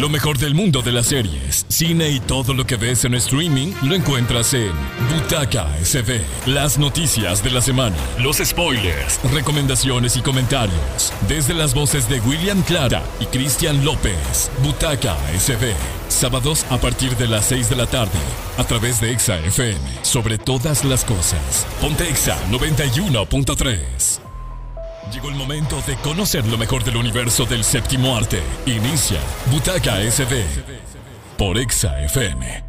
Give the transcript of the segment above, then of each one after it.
Lo mejor del mundo de las series, cine y todo lo que ves en streaming lo encuentras en Butaca SB. Las noticias de la semana, los spoilers, recomendaciones y comentarios. Desde las voces de William Clara y Cristian López. Butaca SB. Sábados a partir de las 6 de la tarde. A través de Exa FM. Sobre todas las cosas. Ponte Exa 91.3. Llegó el momento de conocer lo mejor del universo del séptimo arte. Inicia Butaca SB por Exa FM.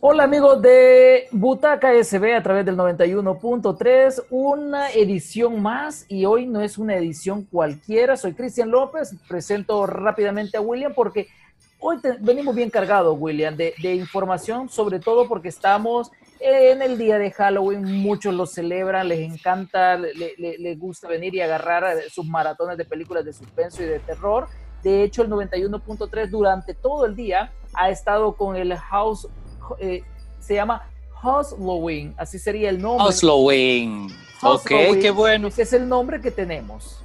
Hola amigos de Butaca SB a través del 91.3, una edición más y hoy no es una edición cualquiera. Soy Cristian López, presento rápidamente a William porque hoy venimos bien cargados, William, de información, sobre todo porque estamos en el día de Halloween muchos lo celebran, les encanta, les gusta venir y agarrar sus maratones de películas de suspenso y de terror. De hecho, el 91.3 durante todo el día ha estado con el House, eh, se llama Halloween, así sería el nombre. Halloween. Ok, qué bueno. Ese es el nombre que tenemos.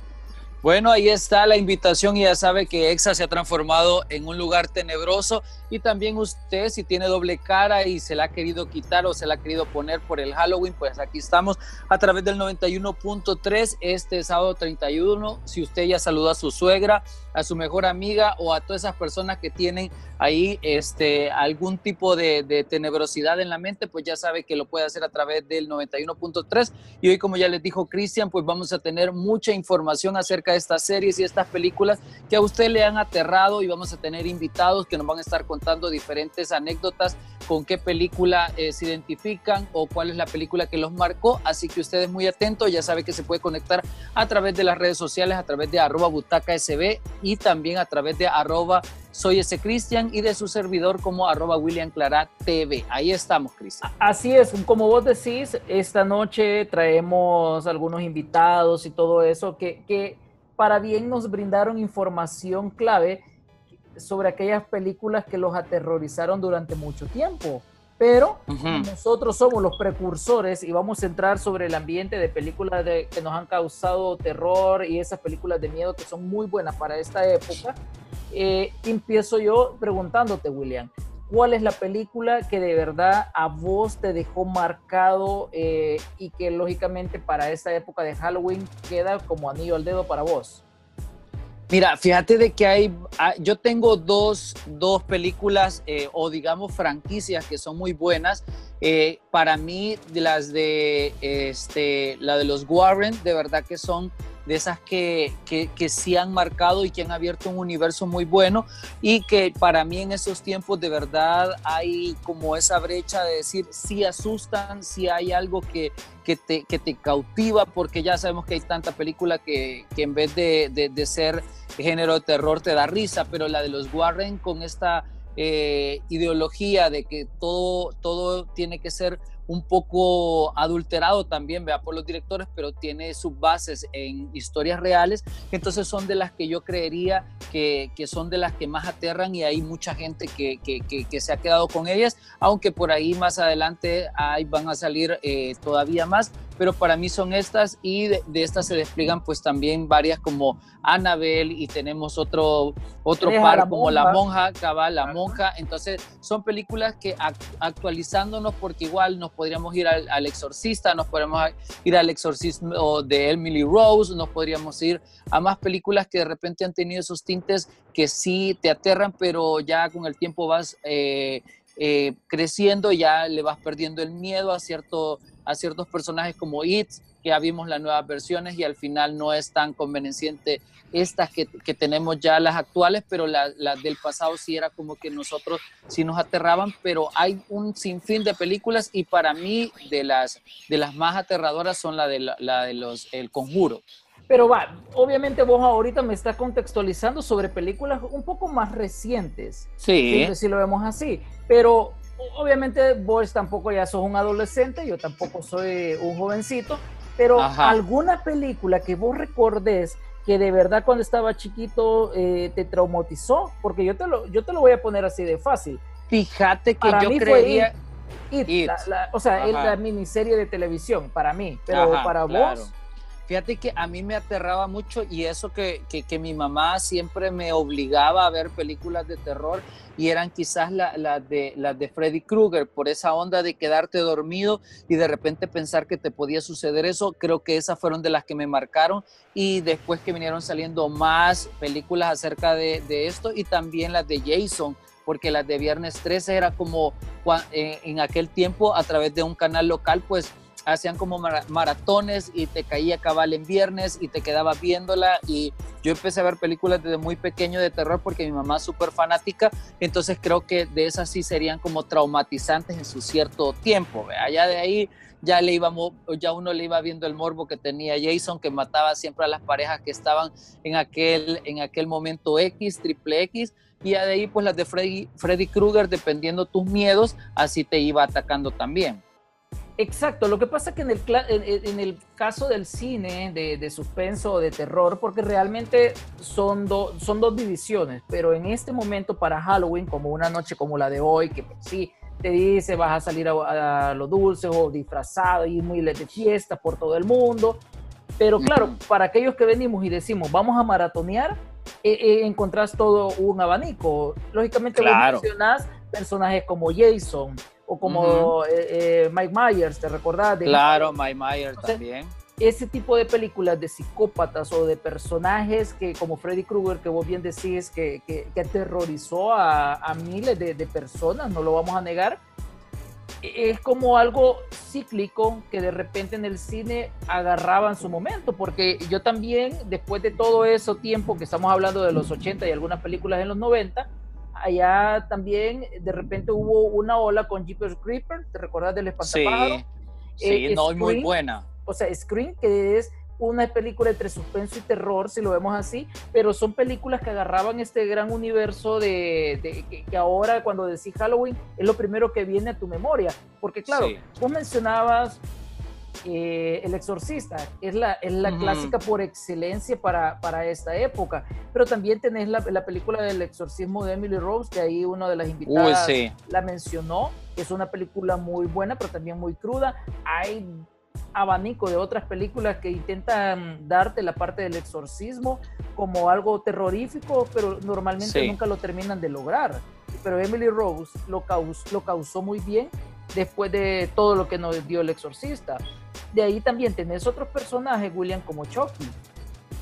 Bueno, ahí está la invitación y ya sabe que EXA se ha transformado en un lugar tenebroso y también usted si tiene doble cara y se la ha querido quitar o se la ha querido poner por el Halloween, pues aquí estamos a través del 91.3 este sábado 31. Si usted ya saludó a su suegra, a su mejor amiga o a todas esas personas que tienen ahí este, algún tipo de, de tenebrosidad en la mente, pues ya sabe que lo puede hacer a través del 91.3 y hoy como ya les dijo Cristian, pues vamos a tener mucha información acerca de estas series y estas películas que a usted le han aterrado y vamos a tener invitados que nos van a estar contando diferentes anécdotas con qué película eh, se identifican o cuál es la película que los marcó. Así que usted es muy atento, ya sabe que se puede conectar a través de las redes sociales, a través de arroba butaca sb y también a través de arroba soy ese Cristian y de su servidor como arroba William Clara TV. Ahí estamos, Cristian. Así es, como vos decís, esta noche traemos algunos invitados y todo eso que para bien nos brindaron información clave sobre aquellas películas que los aterrorizaron durante mucho tiempo. Pero nosotros somos los precursores y vamos a entrar sobre el ambiente de películas de, que nos han causado terror y esas películas de miedo que son muy buenas para esta época. Eh, empiezo yo preguntándote, William, cuál es la película que de verdad a vos te dejó marcado eh, y que lógicamente para esta época de Halloween queda como anillo al dedo para vos. Mira, fíjate de que hay, ah, yo tengo dos, dos películas eh, o digamos franquicias que son muy buenas. Eh, para mí, las de, este, la de los Warren, de verdad que son de esas que, que, que, sí han marcado y que han abierto un universo muy bueno y que para mí en esos tiempos de verdad hay como esa brecha de decir si asustan, si hay algo que, que, te, que te cautiva, porque ya sabemos que hay tanta película que, que en vez de, de, de, ser género de terror te da risa, pero la de los Warren con esta eh, ideología de que todo, todo tiene que ser un poco adulterado también, vea, por los directores, pero tiene sus bases en historias reales, entonces son de las que yo creería que, que son de las que más aterran y hay mucha gente que, que, que, se ha quedado con ellas, aunque por ahí más adelante hay, van a salir eh, todavía más, pero para mí son estas y de, de, estas se despliegan pues también varias como Annabelle y tenemos otro, otro par como La Monja, Cabal, La Monja, entonces son películas que actualizándonos porque igual nos podríamos ir al, al, Exorcista, nos podríamos ir al Exorcismo de Emily Rose, nos podríamos ir a más películas que de repente han tenido esos tintes que sí te aterran, pero ya con el tiempo vas eh, eh, creciendo, ya le vas perdiendo el miedo a, cierto, a ciertos personajes como It, que ya vimos las nuevas versiones y al final no es tan convenciente estas que, que tenemos ya las actuales, pero las la del pasado sí era como que nosotros sí nos aterraban, pero hay un sinfín de películas y para mí de las, de las más aterradoras son la de, la de los El Conjuro. Pero va, obviamente vos ahorita me estás contextualizando sobre películas un poco más recientes. Sí. Si, si lo vemos así. Pero obviamente vos tampoco ya sos un adolescente, yo tampoco soy un jovencito. Pero Ajá. alguna película que vos recordés que de verdad cuando estaba chiquito eh, te traumatizó, porque yo te, lo, yo te lo voy a poner así de fácil. Fíjate que para yo mí creía... It, It. La, la, o sea, la, la, miniserie de televisión, para mí, pero Ajá, para claro. vos... Fíjate que a mí me aterraba mucho y eso que, que, mi mamá siempre me obligaba a ver películas de terror y eran quizás las la de, las de Freddy Krueger, por esa onda de quedarte dormido y de repente pensar que te podía suceder eso. Creo que esas fueron de las que me marcaron y después que vinieron saliendo más películas acerca de, de esto y también las de Jason porque las de Viernes 13 era como eh, en aquel tiempo a través de un canal local, pues hacían como maratones y te caía cabal en viernes y te quedabas viéndola y yo empecé a ver películas desde muy pequeño de terror porque mi mamá es súper fanática, entonces creo que de esas sí serían como traumatizantes en su cierto tiempo. Allá de ahí ya le íbamos, ya uno le iba viendo el morbo que tenía Jason, que mataba siempre a las parejas que estaban en aquel, en aquel momento X, triple X, y de ahí pues las de Freddy, Freddy Krueger, dependiendo tus miedos, así te iba atacando también. Exacto, lo que pasa que en el, en, el caso del cine de, suspenso o de terror, porque realmente son, son dos divisiones, pero en este momento para Halloween, como una noche como la de hoy, que pues sí, te dice vas a salir a, lo dulce o disfrazado y muy de fiesta por todo el mundo, pero claro, para aquellos que venimos y decimos vamos a maratonear, eh, eh, encontrás todo un abanico. Lógicamente claro. mencionás personajes como Jason, o como eh, eh, Mike Myers, ¿te recordás? claro, Mike Myers también. Ese tipo de películas de psicópatas o de personajes que, como Freddy Krueger, que vos bien decís, que, que, aterrorizó a, a miles de, de, personas, no lo vamos a negar, es como algo cíclico que de repente en el cine agarraba en su momento, porque yo también, después de todo ese tiempo que estamos hablando de los 80 y algunas películas en los 90, allá también de repente hubo una ola con Jeepers Creeper, ¿te recuerdas del espantapájaro? Sí, sí eh, no, muy buena. O sea, Scream, que es una película entre suspenso y terror, si lo vemos así, pero son películas que agarraban este gran universo de, que, ahora cuando decís Halloween es lo primero que viene a tu memoria, porque claro, vos mencionabas eh, el Exorcista es la, es la clásica por excelencia para, para, esta época, pero también tenés la, la, película del exorcismo de Emily Rose, que ahí una de las invitadas la mencionó, es una película muy buena, pero también muy cruda. Hay abanico de otras películas que intentan darte la parte del exorcismo como algo terrorífico, pero normalmente nunca lo terminan de lograr. Pero Emily Rose lo, lo causó muy bien después de todo lo que nos dio el exorcista. De ahí también tenés otros personajes, William, como Chucky.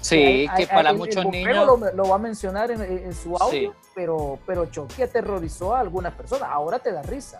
Sí, que, para muchos niños. Lo, va a mencionar en, su audio, pero, pero Chucky aterrorizó a algunas personas. Ahora te da risa.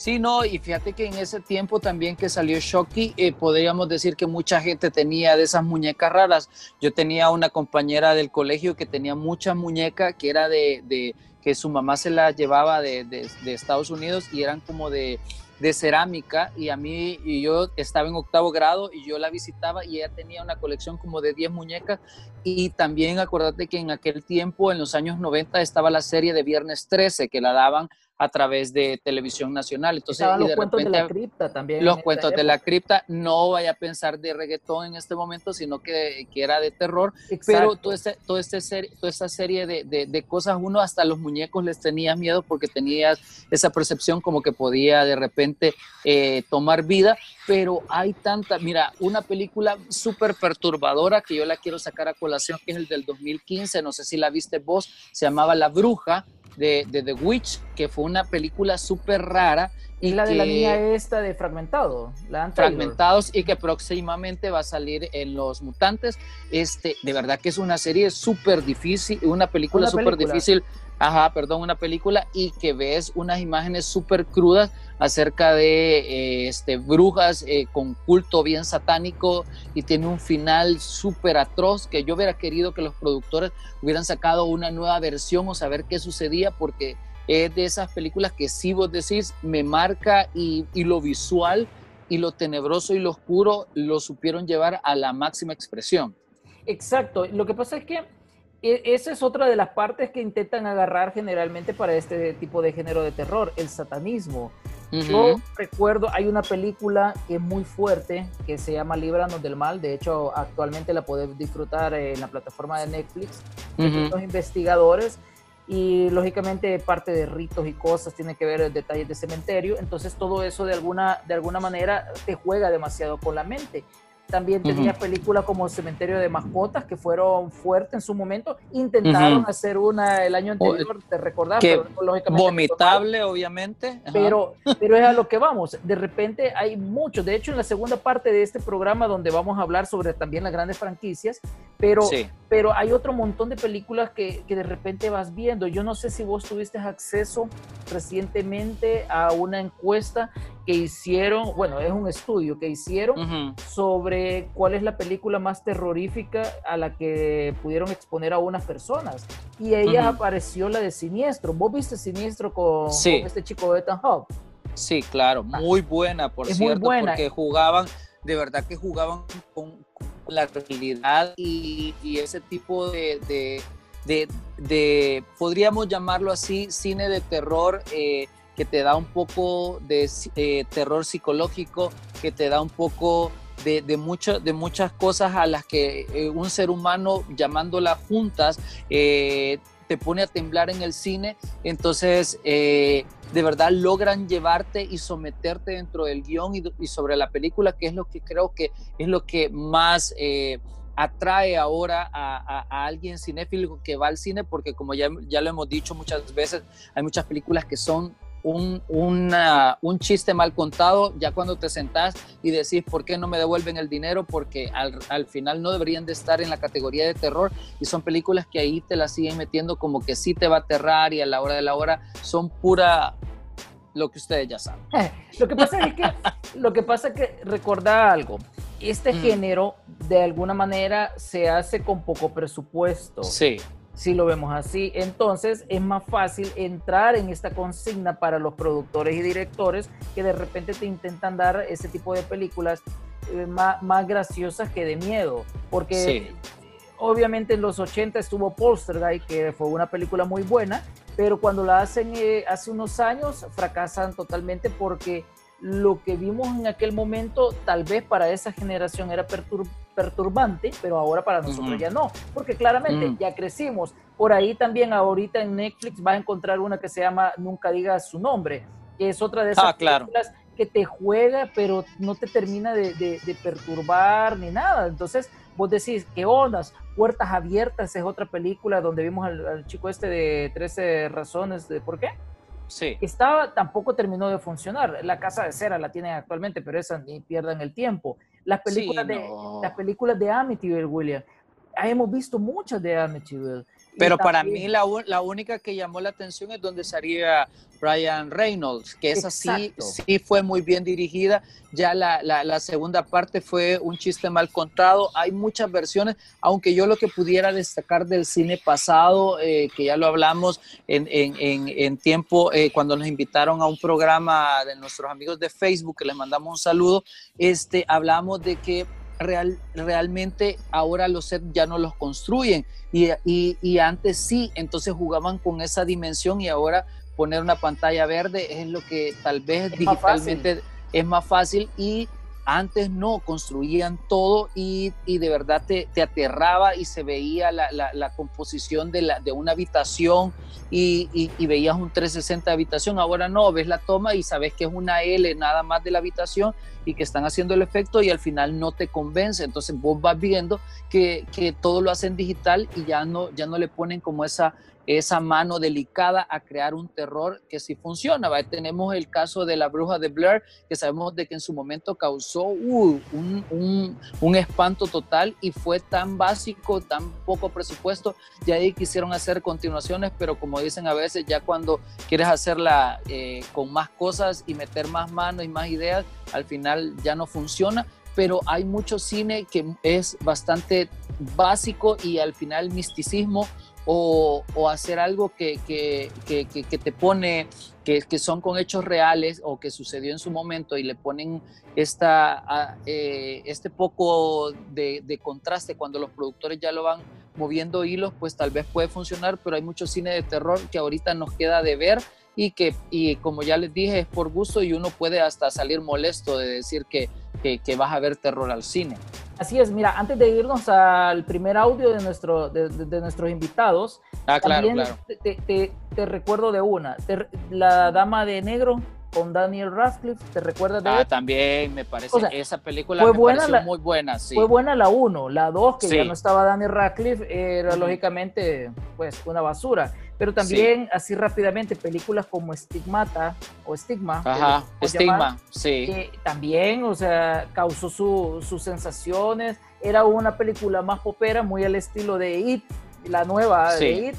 Sí, no, y fíjate que en ese tiempo también que salió Chucky, eh, podríamos decir que mucha gente tenía de esas muñecas raras. Yo tenía una compañera del colegio que tenía muchas muñecas que era de, de que su mamá se las llevaba de, de, Estados Unidos y eran como de, de cerámica. Y a mí y yo estaba en octavo grado y yo la visitaba y ella tenía una colección como de 10 muñecas. Y también acuérdate que en aquel tiempo en los años 90 estaba la serie de Viernes 13 que la daban a través de televisión nacional. Entonces, los de cuentos de la cripta también. Los cuentos de la cripta, no vaya a pensar de reggaetón en este momento, sino que, que era de terror. Pero toda, este, todo este serie, toda esta serie de, de, cosas, uno hasta los muñecos les tenía miedo porque tenías esa percepción como que podía de repente eh, tomar vida. Pero hay tanta, mira, una película súper perturbadora que yo la quiero sacar a colación, que es el del 2015, no sé si la viste vos, se llamaba La Bruja de, The Witch, que fue una película súper rara. Y la de la niña esta de Fragmentado, la Fragmentados y que próximamente va a salir en Los Mutantes. Este, de verdad que es una serie súper difícil, una película súper difícil ajá, perdón, una película y que ves unas imágenes súper crudas acerca de eh, este, brujas eh, con culto bien satánico y tiene un final súper atroz que yo hubiera querido que los productores hubieran sacado una nueva versión o saber qué sucedía porque es de esas películas que si vos decís me marca y, y lo visual y lo tenebroso y lo oscuro lo supieron llevar a la máxima expresión. Exacto, lo que pasa es que esa es otra de las partes que intentan agarrar generalmente para este tipo de género de terror, el satanismo. Yo recuerdo, hay una película que es muy fuerte, que se llama Líbranos del Mal, de hecho actualmente la podés disfrutar en la plataforma de Netflix, los investigadores, y lógicamente parte de ritos y cosas tiene que ver detalles de cementerio, entonces todo eso de alguna, de alguna manera te juega demasiado con la mente. También tenía películas como Cementerio de Mascotas, que fueron fuertes en su momento. Intentaron hacer una el año anterior, te recordás, que vomitable, obviamente. Pero, pero es a lo que vamos. De repente hay muchos. De hecho, en la segunda parte de este programa, donde vamos a hablar sobre también las grandes franquicias, pero, pero hay otro montón de películas que, que de repente vas viendo. Yo no sé si vos tuviste acceso recientemente a una encuesta que hicieron, bueno, es un estudio que hicieron sobre cuál es la película más terrorífica a la que pudieron exponer a unas personas. Y ella apareció la de Siniestro. ¿Vos viste Siniestro con, este chico de Ethan Hawke? Sí, claro, ah. muy buena, por cierto, porque jugaban, de verdad que jugaban con, la realidad y, ese tipo de, de, podríamos llamarlo así, cine de terror. Eh, que te da un poco de eh, terror psicológico, que te da un poco de, de, de muchas cosas a las que eh, un ser humano llamándolas juntas eh, te pone a temblar en el cine. Entonces, de verdad logran llevarte y someterte dentro del guion y, sobre la película, que es lo que creo que es lo que más atrae ahora a, a, alguien cinéfilo que va al cine, porque como ya, ya lo hemos dicho muchas veces, hay muchas películas que son un, un chiste mal contado, ya cuando te sentás y decís, ¿por qué no me devuelven el dinero? Porque al, al, final no deberían de estar en la categoría de terror y son películas que ahí te las siguen metiendo como que sí te va a aterrar y a la hora de la hora son pura lo que ustedes ya saben. lo que pasa es que, lo que, pasa es que recordar algo, este mm. género de alguna manera se hace con poco presupuesto. Sí si lo vemos así. Entonces es más fácil entrar en esta consigna para los productores y directores que de repente te intentan dar ese tipo de películas eh, más, graciosas que de miedo. Porque obviamente en los 80 estuvo Poltergeist, que fue una película muy buena, pero cuando la hacen eh, hace unos años fracasan totalmente porque lo que vimos en aquel momento tal vez para esa generación era perturbante, pero ahora para nosotros ya no, porque claramente ya crecimos. Por ahí también ahorita en Netflix vas a encontrar una que se llama Nunca digas su nombre, que es otra de esas ah, películas que te juega, pero no te termina de, perturbar ni nada. Entonces vos decís, ¿qué ondas? Puertas Abiertas es otra película donde vimos al, al chico este de 13 razones de por qué Sí. Estaba, tampoco terminó de funcionar. La Casa de Cera la tienen actualmente, pero esa ni pierdan el tiempo. Las películas, de, las películas de Amityville, William. Hemos visto muchas de Amityville. Pero para mí la, la, única que llamó la atención es donde salía Brian Reynolds, que esa sí, sí fue muy bien dirigida. Ya la, la, segunda parte fue un chiste mal contado. Hay muchas versiones, aunque yo lo que pudiera destacar del cine pasado, eh, que ya lo hablamos en, en, en, tiempo, eh, cuando nos invitaron a un programa de nuestros amigos de Facebook, que les mandamos un saludo, este, hablamos de que real, realmente ahora los sets ya no los construyen. Y, y, y, antes sí, entonces jugaban con esa dimensión y ahora poner una pantalla verde es lo que tal vez digitalmente es más fácil y antes no, construían todo y, de verdad te, te, aterraba y se veía la, la, la composición de, la, de, una habitación y, y, y, veías un 360 de habitación. Ahora no, ves la toma y sabes que es una L nada más de la habitación y que están haciendo el efecto y al final no te convence. Entonces vos vas viendo que, que todo lo hacen digital y ya no, ya no le ponen como esa esa mano delicada a crear un terror que sí funciona. Tenemos el caso de la bruja de Blair, que sabemos de que en su momento causó uh, un, espanto total y fue tan básico, tan poco presupuesto, ya ahí quisieron hacer continuaciones, pero como dicen a veces, ya cuando quieres hacerla eh, con más cosas y meter más manos y más ideas, al final ya no funciona pero hay mucho cine que es bastante básico y al final misticismo o, hacer algo que, te pone, que, son con hechos reales o que sucedió en su momento y le ponen esta, eh, este poco de, contraste cuando los productores ya lo van moviendo hilos, pues tal vez puede funcionar, pero hay mucho cine de terror que ahorita nos queda de ver y que, y como ya les dije, es por gusto y uno puede hasta salir molesto de decir que, que vas a ver terror al cine. Así es, mira, antes de irnos al primer audio de, nuestro, de, nuestros invitados, ah, claro, claro. Te, te, recuerdo de una, la dama de negro, con Daniel Radcliffe, ¿te recuerdas de Ah, él? también me parece, esa película fue me buena pareció la- muy buena, sí. Fue buena la 1, la 2, que ya no estaba Daniel Radcliffe, era lógicamente pues una basura. Pero también, así rápidamente, películas como Stigmata o Stigma, que Ajá, podemos llamar, estigma, sí. que también, o sea, causó su- sus sensaciones. Era una película más popera, muy al estilo de It, la nueva Sí. de It,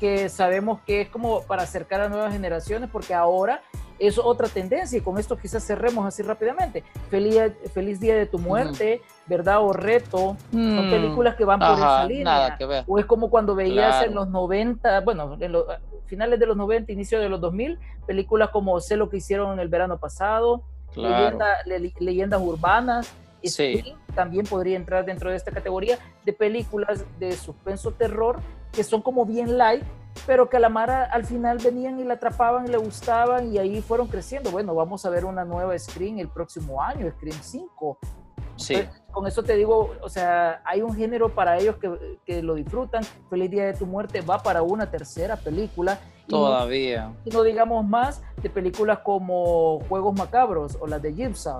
que sabemos que es como para acercar a nuevas generaciones, porque ahora es otra tendencia, y con esto quizás cerremos así rápidamente. Feliz, feliz Día de tu Muerte, ¿verdad? O Reto, son Mm, películas que van por ajá, esa línea. nada que ver. O es como cuando veías en Claro. los 90, bueno, en los finales de los 90, inicio de los 2000, películas como Sé lo que hicieron el verano pasado, Claro. leyenda- le- leyendas urbanas. Sí. También podría entrar dentro de esta categoría de películas de suspenso terror que son como bien light, pero que a la Mara al final venían y la atrapaban, le gustaban y ahí fueron creciendo. Bueno, vamos a ver una nueva Scream el próximo año, Scream 5. Sí, Entonces, Con eso te digo, o sea, hay un género para ellos que, que lo disfrutan. Feliz Día de tu Muerte va para una tercera película. Y no- todavía. y no digamos más de películas como Juegos Macabros o las de Jigsaw.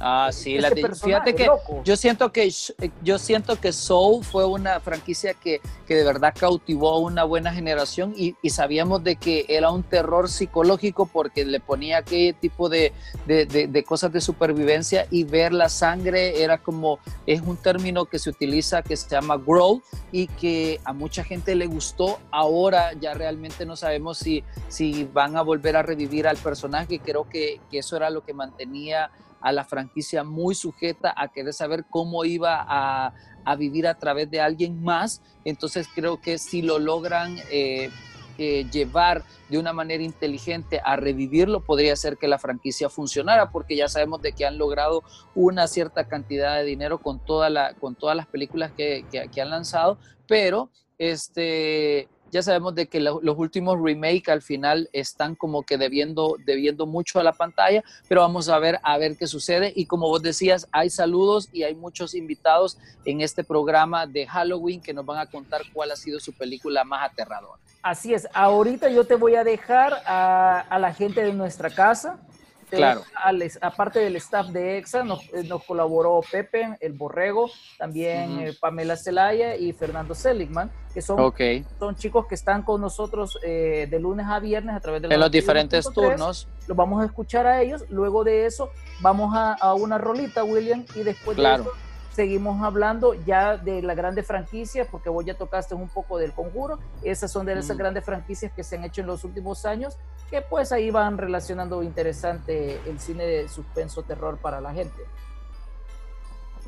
Ah, sí, la de- fíjate que loco. yo siento que Sh- yo siento que Soul fue una franquicia que, que de verdad cautivó a una buena generación y, y sabíamos de que era un terror psicológico porque le ponía aquel tipo de, de- de- de cosas de supervivencia y ver la sangre era como, es un término que se utiliza que se llama grow y que a mucha gente le gustó. Ahora ya realmente no sabemos si, si van a volver a revivir al personaje. Creo que, que eso era lo que mantenía a la franquicia muy sujeta a querer saber cómo iba a, vivir a través de alguien más. Entonces creo que si lo logran eh, eh, llevar de una manera inteligente a revivirlo, podría ser que la franquicia funcionara, porque ya sabemos de que han logrado una cierta cantidad de dinero con, con todas las películas que- que han lanzado, pero este, ya sabemos de que lo- los últimos remake al final están como que debiendo, debiendo mucho a la pantalla, pero vamos a ver a ver qué sucede y como vos decías, hay saludos y hay muchos invitados en este programa de Halloween que nos van a contar cuál ha sido su película más aterradora. Así es, ahorita yo te voy a dejar a la gente de nuestra casa. Claro. aparte del staff de EXA, nos, eh, nos colaboró Pepe, el Borrego, también eh, Pamela Celaya y Fernando Seligman, que son, son chicos que están con nosotros eh, de lunes a viernes a través de en los 91.3. diferentes turnos, Los vamos a escuchar a ellos, luego de eso vamos a, a una rolita, William, y después Claro. de eso seguimos hablando ya de las grandes franquicias, porque vos ya tocaste un poco del conjuro. Esas son de esas Ujú. grandes franquicias que se han hecho en los últimos años, que pues ahí van relacionando interesante el cine de suspenso terror para la gente.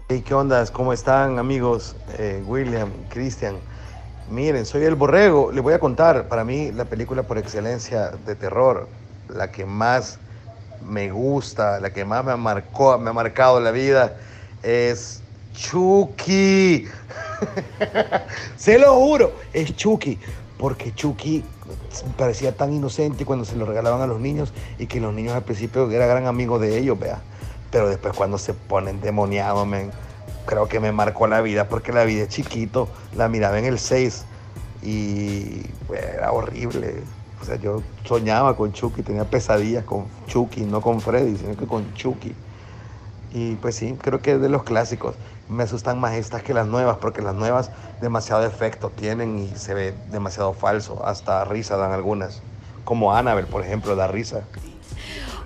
Hey, ¿qué ondas? ¿Cómo están amigos? Eh, William, Cristian. Miren, soy el Borrego. Les voy a contar, para mí la película por excelencia de terror, la que más me gusta, la que más me marcó, me ha marcado la vida, es Chucky. se lo juro, es Chucky. Porque Chucky parecía tan inocente cuando se lo regalaban a los niños y que los niños al principio era gran amigo de ellos, vea. Pero después cuando se ponen demoniados, creo que me marcó la vida porque la vi de chiquito, la miraba en el 6 y era horrible. O sea, yo soñaba con Chucky, tenía pesadillas con Chucky, no con Freddy, sino que con Chucky. Y pues sí, creo que es de los clásicos. Me asustan más estas que las nuevas, porque las nuevas demasiado efecto tienen y se ve demasiado falso. Hasta risa dan algunas. Como Annabelle, por ejemplo, da risa.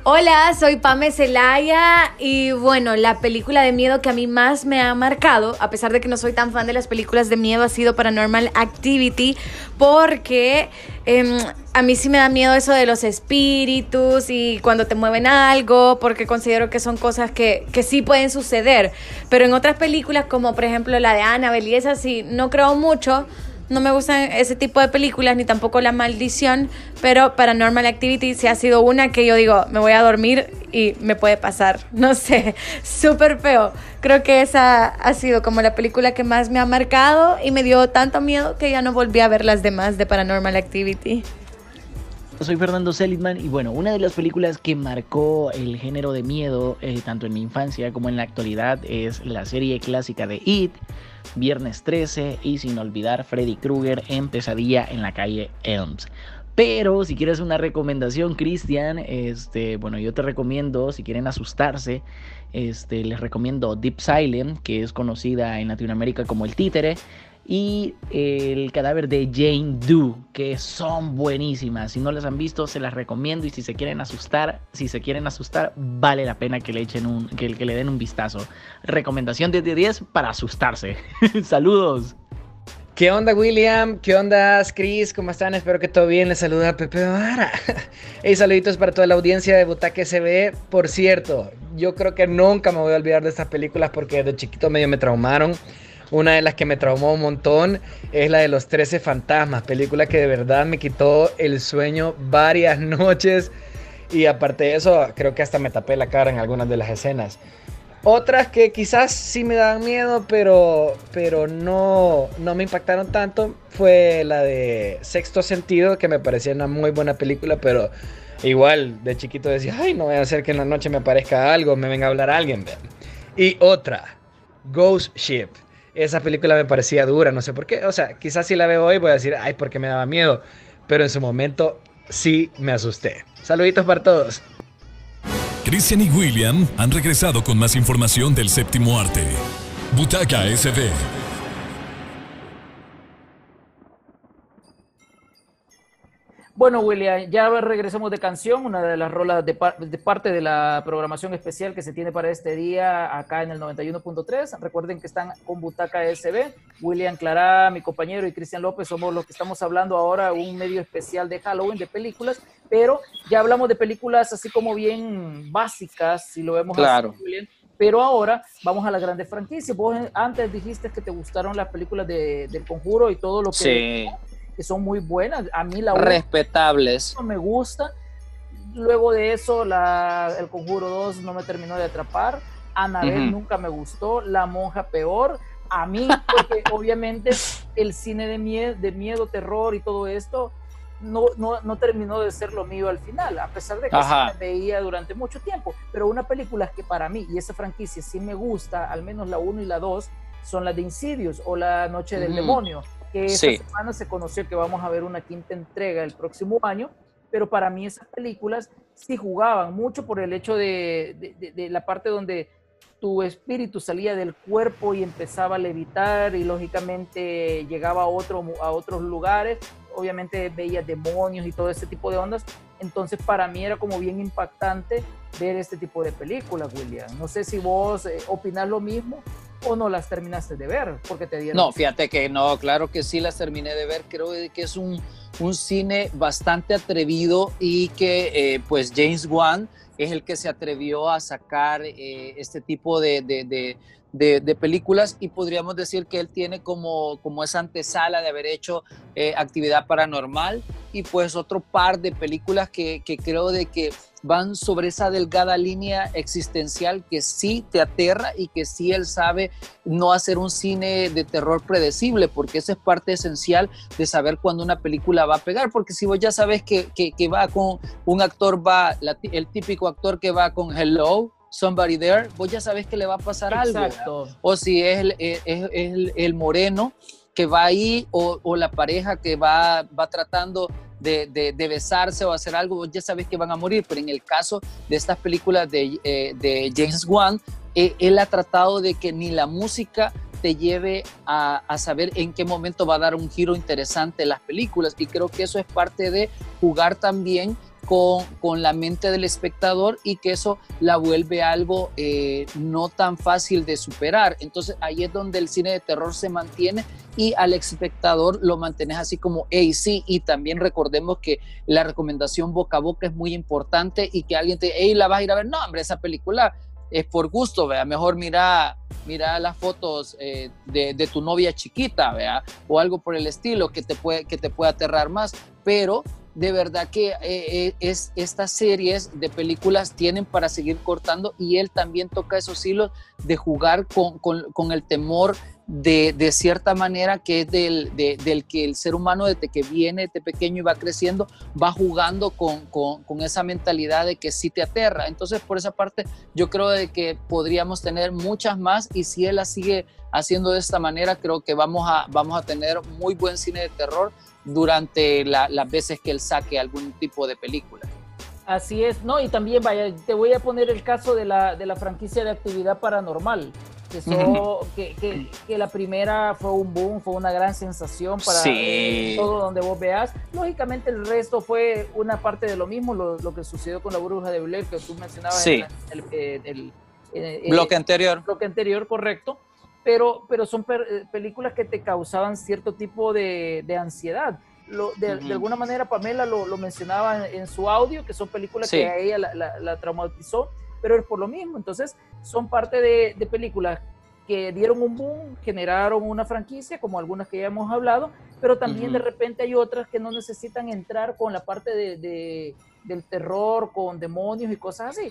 Hola, soy Pame Celaya y bueno, la película de miedo que a mí más me ha marcado, a pesar de que no soy tan fan de las películas de miedo, ha sido Paranormal Activity porque em, a mí sí me da miedo eso de los espíritus y cuando te mueven algo, porque considero que son cosas que, que sí pueden suceder, pero en otras películas como por ejemplo la de Annabelle y esas sí, no creo mucho. No me gustan ese tipo de películas, ni tampoco La Maldición, pero Paranormal Activity sí ha sido una que yo digo, me voy a dormir y me puede pasar. No sé, súper feo. Creo que esa ha sido como la película que más me ha marcado y me dio tanto miedo que ya no volví a ver las demás de Paranormal Activity. Soy Fernando Seligman y bueno, una de las películas que marcó el género de miedo, eh, tanto en mi infancia como en la actualidad, es la serie clásica de It, Viernes 13 y sin olvidar Freddy Krueger en Pesadilla en la calle Elms. Pero si quieres una recomendación, Cristian, este, bueno, yo te recomiendo, si quieren asustarse, este, les recomiendo Deep Silent, que es conocida en Latinoamérica como El Títere, y el cadáver de Jane Doe, que son buenísimas. Si no las han visto, se las recomiendo y si se quieren asustar, si se quieren asustar, vale la pena que le echen un que, que le den un vistazo. Recomendación 10 de 10 para asustarse. Saludos. ¿Qué onda, William? ¿Qué onda, Chris? ¿Cómo están? Espero que todo bien. Les saluda Pepe Vara. hey, saluditos para toda la audiencia de Butaque SB. Por cierto, yo creo que nunca me voy a olvidar de estas películas porque de chiquito medio me traumaron. Una de las que me traumó un montón es la de los 13 fantasmas, película que de verdad me quitó el sueño varias noches. Y aparte de eso, creo que hasta me tapé la cara en algunas de las escenas. Otras que quizás sí me daban miedo, pero, pero no, no me impactaron tanto, fue la de Sexto Sentido, que me parecía una muy buena película, pero igual de chiquito decía, ay, no voy a hacer que en la noche me aparezca algo, me venga a hablar alguien. Y otra, Ghost Ship. Esa película me parecía dura, no sé por qué. O sea, quizás si la veo hoy voy a decir, ay, porque me daba miedo. Pero en su momento sí me asusté. Saluditos para todos. Christian y William han regresado con más información del séptimo arte. Butaca SB. Bueno, William, ya regresamos de canción, una de las rolas de, de, parte de la programación especial que se tiene para este día acá en el 91.3. Recuerden que están con Butaca SB. William Clará, mi compañero, y Cristian López somos los que estamos hablando ahora, un medio especial de Halloween, de películas, pero ya hablamos de películas así como bien básicas, si lo vemos claro. así, William. Pero ahora vamos a la grande franquicia. Vos antes dijiste que te gustaron las películas de, del Conjuro y todo lo que... Sí que son muy buenas. A mí la respetables no me gusta. Luego de eso, la, El Conjuro 2 no me terminó de atrapar. Anabel uh -huh. nunca me gustó. La Monja peor. A mí, porque obviamente el cine de miedo, de miedo, terror y todo esto no, no, no, terminó de ser lo mío al final, a pesar de que me veía durante mucho tiempo. Pero una película que para mí, y esa franquicia sí me gusta, al menos la 1 y la 2, son las de Insidious o La Noche del uh -huh. Demonio que esta semana se conoció que vamos a ver una quinta entrega el próximo año, pero para mí esas películas sí jugaban mucho por el hecho de, de, de, de, la parte donde tu espíritu salía del cuerpo y empezaba a levitar y lógicamente llegaba a, otro, a otros lugares, obviamente veía demonios y todo ese tipo de ondas, entonces para mí era como bien impactante ver este tipo de películas, William. No sé si vos eh, opinás lo mismo o no las terminaste de ver porque te dieron. No, fíjate que no, claro que sí las terminé de ver. Creo que es un, un cine bastante atrevido y que eh, pues James Wan es el que se atrevió a sacar eh, este tipo de, de, películas y podríamos decir que él tiene como, como esa antesala de haber hecho eh, actividad paranormal y pues otro par de películas que, que, creo de que van sobre esa delgada línea existencial que sí te aterra y que sí él sabe no hacer un cine de terror predecible porque esa es parte esencial de saber cuándo una película va a pegar porque si vos ya sabes que, que, va con un actor va el típico actor que va con Hello Somebody There, vos ya sabes que le va a pasar Exacto. algo. O si es el, es, es el, el moreno que va ahí o, o, la pareja que va, va tratando de, de, de, besarse o hacer algo, vos ya sabes que van a morir. Pero en el caso de estas películas de, eh, de James Wan, eh, él ha tratado de que ni la música te lleve a, a, saber en qué momento va a dar un giro interesante las películas. Y creo que eso es parte de jugar también con, con, la mente del espectador y que eso la vuelve algo eh, no tan fácil de superar. Entonces ahí es donde el cine de terror se mantiene y al espectador lo mantienes así como, hey, sí, y también recordemos que la recomendación boca a boca es muy importante y que alguien te, hey, la vas a ir a ver, no, hombre, esa película es por gusto, vea, mejor mira, mira las fotos eh, de, de, tu novia chiquita, vea, o algo por el estilo que te puede, que te puede aterrar más, pero de verdad que eh, es, estas series de películas tienen para seguir cortando y él también toca esos hilos de jugar con, el temor de, cierta manera que es del, que el ser humano desde que viene, desde pequeño y va creciendo, va jugando con, esa mentalidad de que sí te aterra. Entonces, por esa parte, yo creo de que podríamos tener muchas más y si él la sigue haciendo de esta manera, creo que vamos a tener muy buen cine de terror durante las veces que él saque algún tipo de película. Así es, no, y también vaya, te voy a poner el caso de la, de la franquicia de actividad paranormal que, que, que, la primera fue un boom, fue una gran sensación para todo donde vos veas. Lógicamente el resto fue una parte de lo mismo, lo, lo que sucedió con la bruja de Blair, que tú mencionabas en el, el, el, bloque anterior. Bloque anterior, correcto. Pero, pero son eh, películas que te causaban cierto tipo de, de ansiedad. Lo, de, de, alguna manera Pamela lo, lo mencionaba en, su audio, que son películas que a ella la, la, la traumatizó pero es por lo mismo. Entonces, son parte de, películas que dieron un boom, generaron una franquicia, como algunas que ya hemos hablado, pero también de repente hay otras que no necesitan entrar con la parte de, del terror, con demonios y cosas así.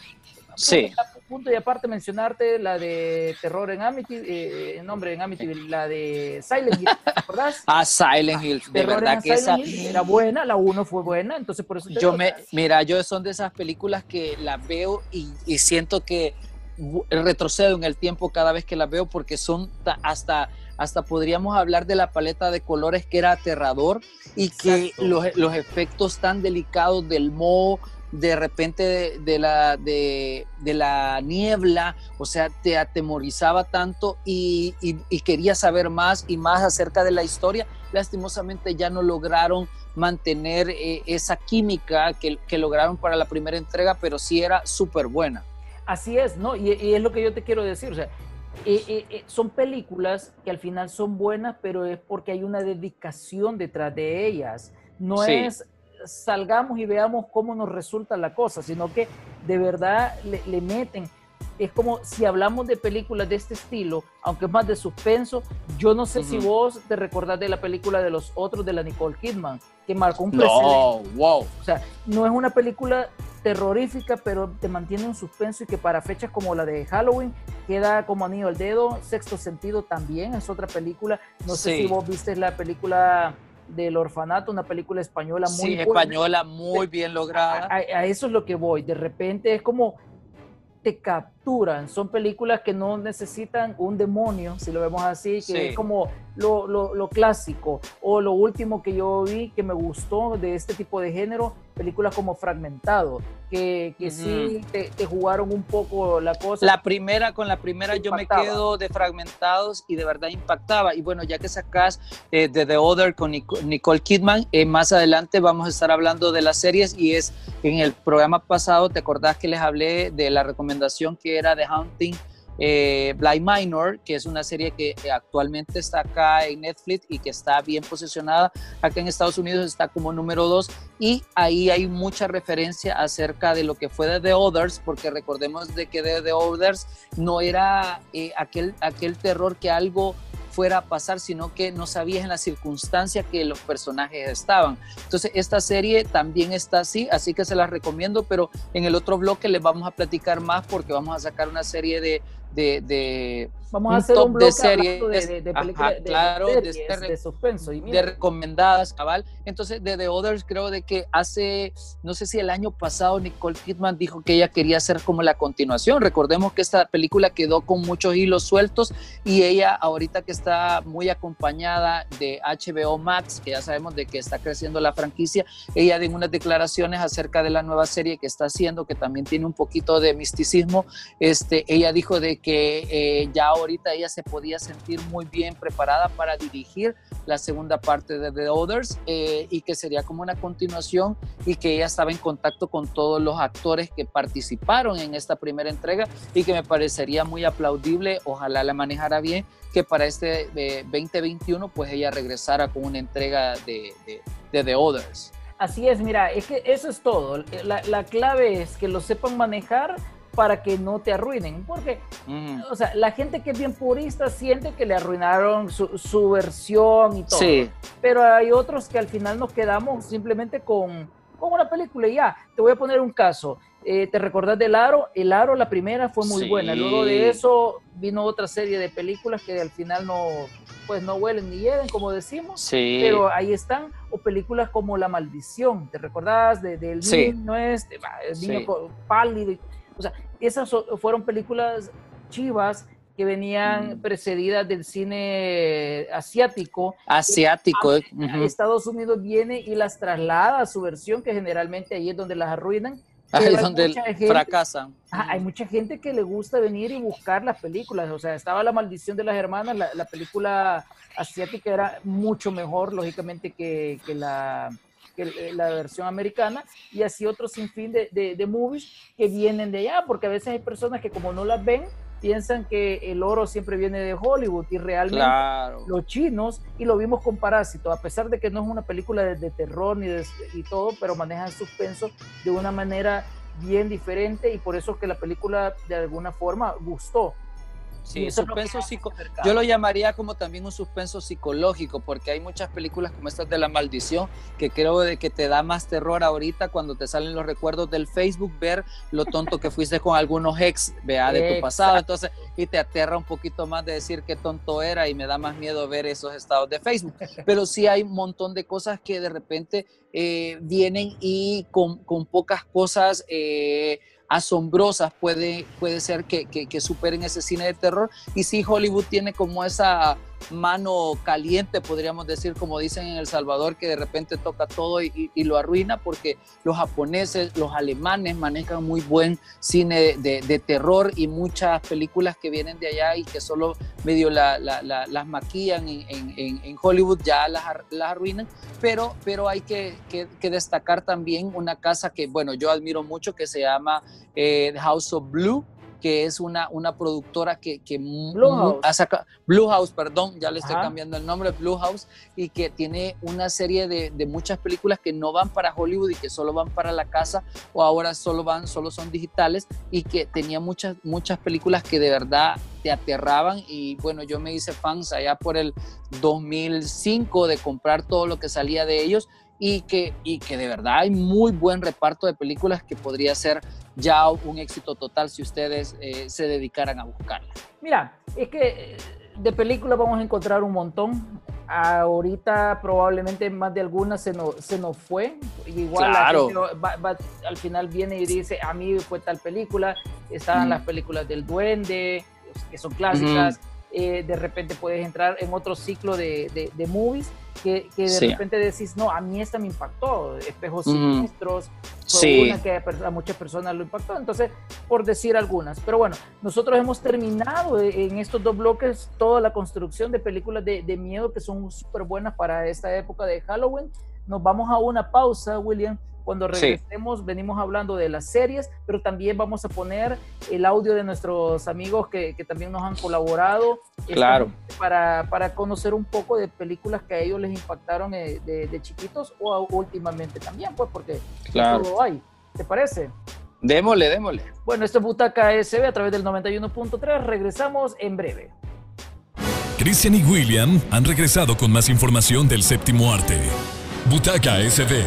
Sí. Punto y aparte mencionarte la de terror en Amityville, eh, nombre en Amityville, la de Silent Hill, ¿verdad? Ah, Silent Hill, de verdad que esa era buena, la 1 fue buena, entonces por eso yo me, mira, yo son de esas películas que las veo y, y siento que retrocedo en el tiempo cada vez que las veo porque son hasta hasta podríamos hablar de la paleta de colores que era aterrador y que los, los, efectos tan delicados del moho, de repente de, la, de, de, la niebla, o sea, te atemorizaba tanto y, y, quería saber más y más acerca de la historia. Lastimosamente ya no lograron mantener eh, esa química que, que, lograron para la primera entrega, pero sí era súper buena. Así es, ¿no? Y, y, es lo que yo te quiero decir, o sea, eh, eh, son películas que al final son buenas, pero es porque hay una dedicación detrás de ellas. No es salgamos y veamos cómo nos resulta la cosa, sino que de verdad le, meten. Es como si hablamos de películas de este estilo, aunque es más de suspenso, yo no sé si vos te recordás de la película de los otros de la Nicole Kidman, que marcó un precedente. No, wow. O sea, no es una película terrorífica, pero te mantiene en suspenso y que para fechas como la de Halloween queda como anillo al dedo. Sexto Sentido también es otra película. No sé si vos viste la película del orfanato, una película española muy sí, española muy bien lograda. A, eso es lo que voy. De repente es como te capturan. Son películas que no necesitan un demonio, si lo vemos así, que es como lo, lo, lo, clásico. O lo último que yo vi que me gustó de este tipo de género películas como Fragmentado, que, que sí te, jugaron un poco la cosa. La primera, con la primera yo me quedo de Fragmentados y de verdad impactaba. Y bueno, ya que sacas eh, de The Other con Nicole Kidman, eh, más adelante vamos a estar hablando de las series y es en el programa pasado, ¿te acordás que les hablé de la recomendación que era de Hunting? Eh, Blind Minor, que es una serie que actualmente está acá en Netflix y que está bien posicionada acá en Estados Unidos, está como número dos y ahí hay mucha referencia acerca de lo que fue de The Others, porque recordemos de que de The Others no era eh, aquel, aquel terror que algo fuera a pasar, sino que no sabías en la circunstancia que los personajes estaban. Entonces, esta serie también está así, así que se las recomiendo, pero en el otro bloque les vamos a platicar más porque vamos a sacar una serie de de, Vamos a hacer top un de series, de, de, claro, de, de, suspenso. Y de recomendadas, cabal. Entonces, de The Others, creo de que hace, no sé si el año pasado Nicole Kidman dijo que ella quería hacer como la continuación. Recordemos que esta película quedó con muchos hilos sueltos y ella ahorita que está muy acompañada de HBO Max, que ya sabemos de que está creciendo la franquicia, ella dio unas declaraciones acerca de la nueva serie que está haciendo, que también tiene un poquito de misticismo. Este, ella dijo de que eh, ya ahorita ella se podía sentir muy bien preparada para dirigir la segunda parte de The Others eh, y que sería como una continuación y que ella estaba en contacto con todos los actores que participaron en esta primera entrega y que me parecería muy aplaudible, ojalá la manejara bien, que para este 2021 eh, pues ella regresara con una entrega de, The Others. Así es, mira, es que eso es todo. La clave es que lo sepan manejar para que no te arruinen. Porque, o sea, la gente que es bien purista siente que le arruinaron su, versión y todo. Sí. Pero hay otros que al final nos quedamos simplemente con, con una película y ya. Te voy a poner un caso. Eh, ¿Te recordás del Aro? El Aro, la primera, fue muy buena. Luego de eso vino otra serie de películas que al final no, pues no huelen ni hieden, como decimos. Sí. Pero ahí están. O películas como La Maldición, ¿te recordás? De, del niño este, el niño pálido. O sea, esas fueron películas chivas que venían mm. precedidas del cine asiático. Asiático. Eh, Estados Unidos viene y las traslada a su versión, que generalmente ahí es donde las arruinan. Ahí es donde fracasan. hay mucha gente que le gusta venir y buscar las películas. O sea, estaba La Maldición de las Hermanas, la, película asiática era mucho mejor, lógicamente, que, que la, la versión americana y así otro sinfín de, de, de movies que vienen de allá, porque a veces hay personas que como no las ven, piensan que el oro siempre viene de Hollywood y realmente los chinos, y lo vimos con Parásito, a pesar de que no es una película de, terror ni de, y todo, pero manejan suspenso de una manera bien diferente y por eso que la película de alguna forma gustó. Sí, suspenso yo lo llamaría como también un suspenso psicológico, porque hay muchas películas como estas de la maldición que creo de que te da más terror ahorita cuando te salen los recuerdos del Facebook, ver lo tonto que fuiste con algunos ex, vea, de tu pasado, entonces, y te aterra un poquito más de decir qué tonto era y me da más miedo ver esos estados de Facebook. Pero sí hay un montón de cosas que de repente eh, vienen y con, con pocas cosas... Eh, asombrosas puede, puede ser que, que, superen ese cine de terror. Y sí, Hollywood tiene como esa mano caliente, podríamos decir, como dicen en El Salvador, que de repente toca todo y, lo arruina, porque los japoneses, los alemanes manejan muy buen cine de, terror y muchas películas que vienen de allá y que solo medio las maquillan en, Hollywood ya las, arruinan, pero, pero hay que, destacar también una casa que, bueno, yo admiro mucho, que se llama eh, House of Blue, que es una, una productora que, que Blue House. Blue House, perdón, ya le estoy cambiando el nombre, Blue House, y que tiene una serie de, de, muchas películas que no van para Hollywood y que solo van para la casa o ahora solo van, solo son digitales y que tenía muchas, muchas películas que de verdad te aterraban y bueno, yo me hice fans allá por el 2005 de comprar todo lo que salía de ellos y que, y que de verdad hay muy buen reparto de películas que podría ser ya un éxito total si ustedes eh, se dedicaran a buscarla. Mira, es que eh, de películas vamos a encontrar un montón. Ahorita probablemente más de algunas se nos, se nos fue. Igual al final viene y dice, a mí fue tal película. Estaban las películas del duende, que son clásicas. Eh, de repente puedes entrar en otro ciclo de, de, movies que, que de repente decís, no, a mí esta me impactó, espejos siniestros, fue una que a muchas personas lo impactó, entonces, por decir algunas. Pero bueno, nosotros hemos terminado en estos dos bloques toda la construcción de películas de, de miedo que son súper buenas para esta época de Halloween. Nos vamos a una pausa, William, cuando regresemos venimos hablando de las series, pero también vamos a poner el audio de nuestros amigos que, que también nos han colaborado. Claro. Para, para, conocer un poco de películas que a ellos les impactaron de, de, chiquitos o últimamente también, pues porque claro. todo hay. ¿Te parece? Démosle, démosle. Bueno, esto es Butaca SB a través del 91.3. Regresamos en breve. Christian y William han regresado con más información del séptimo arte. Butaca SB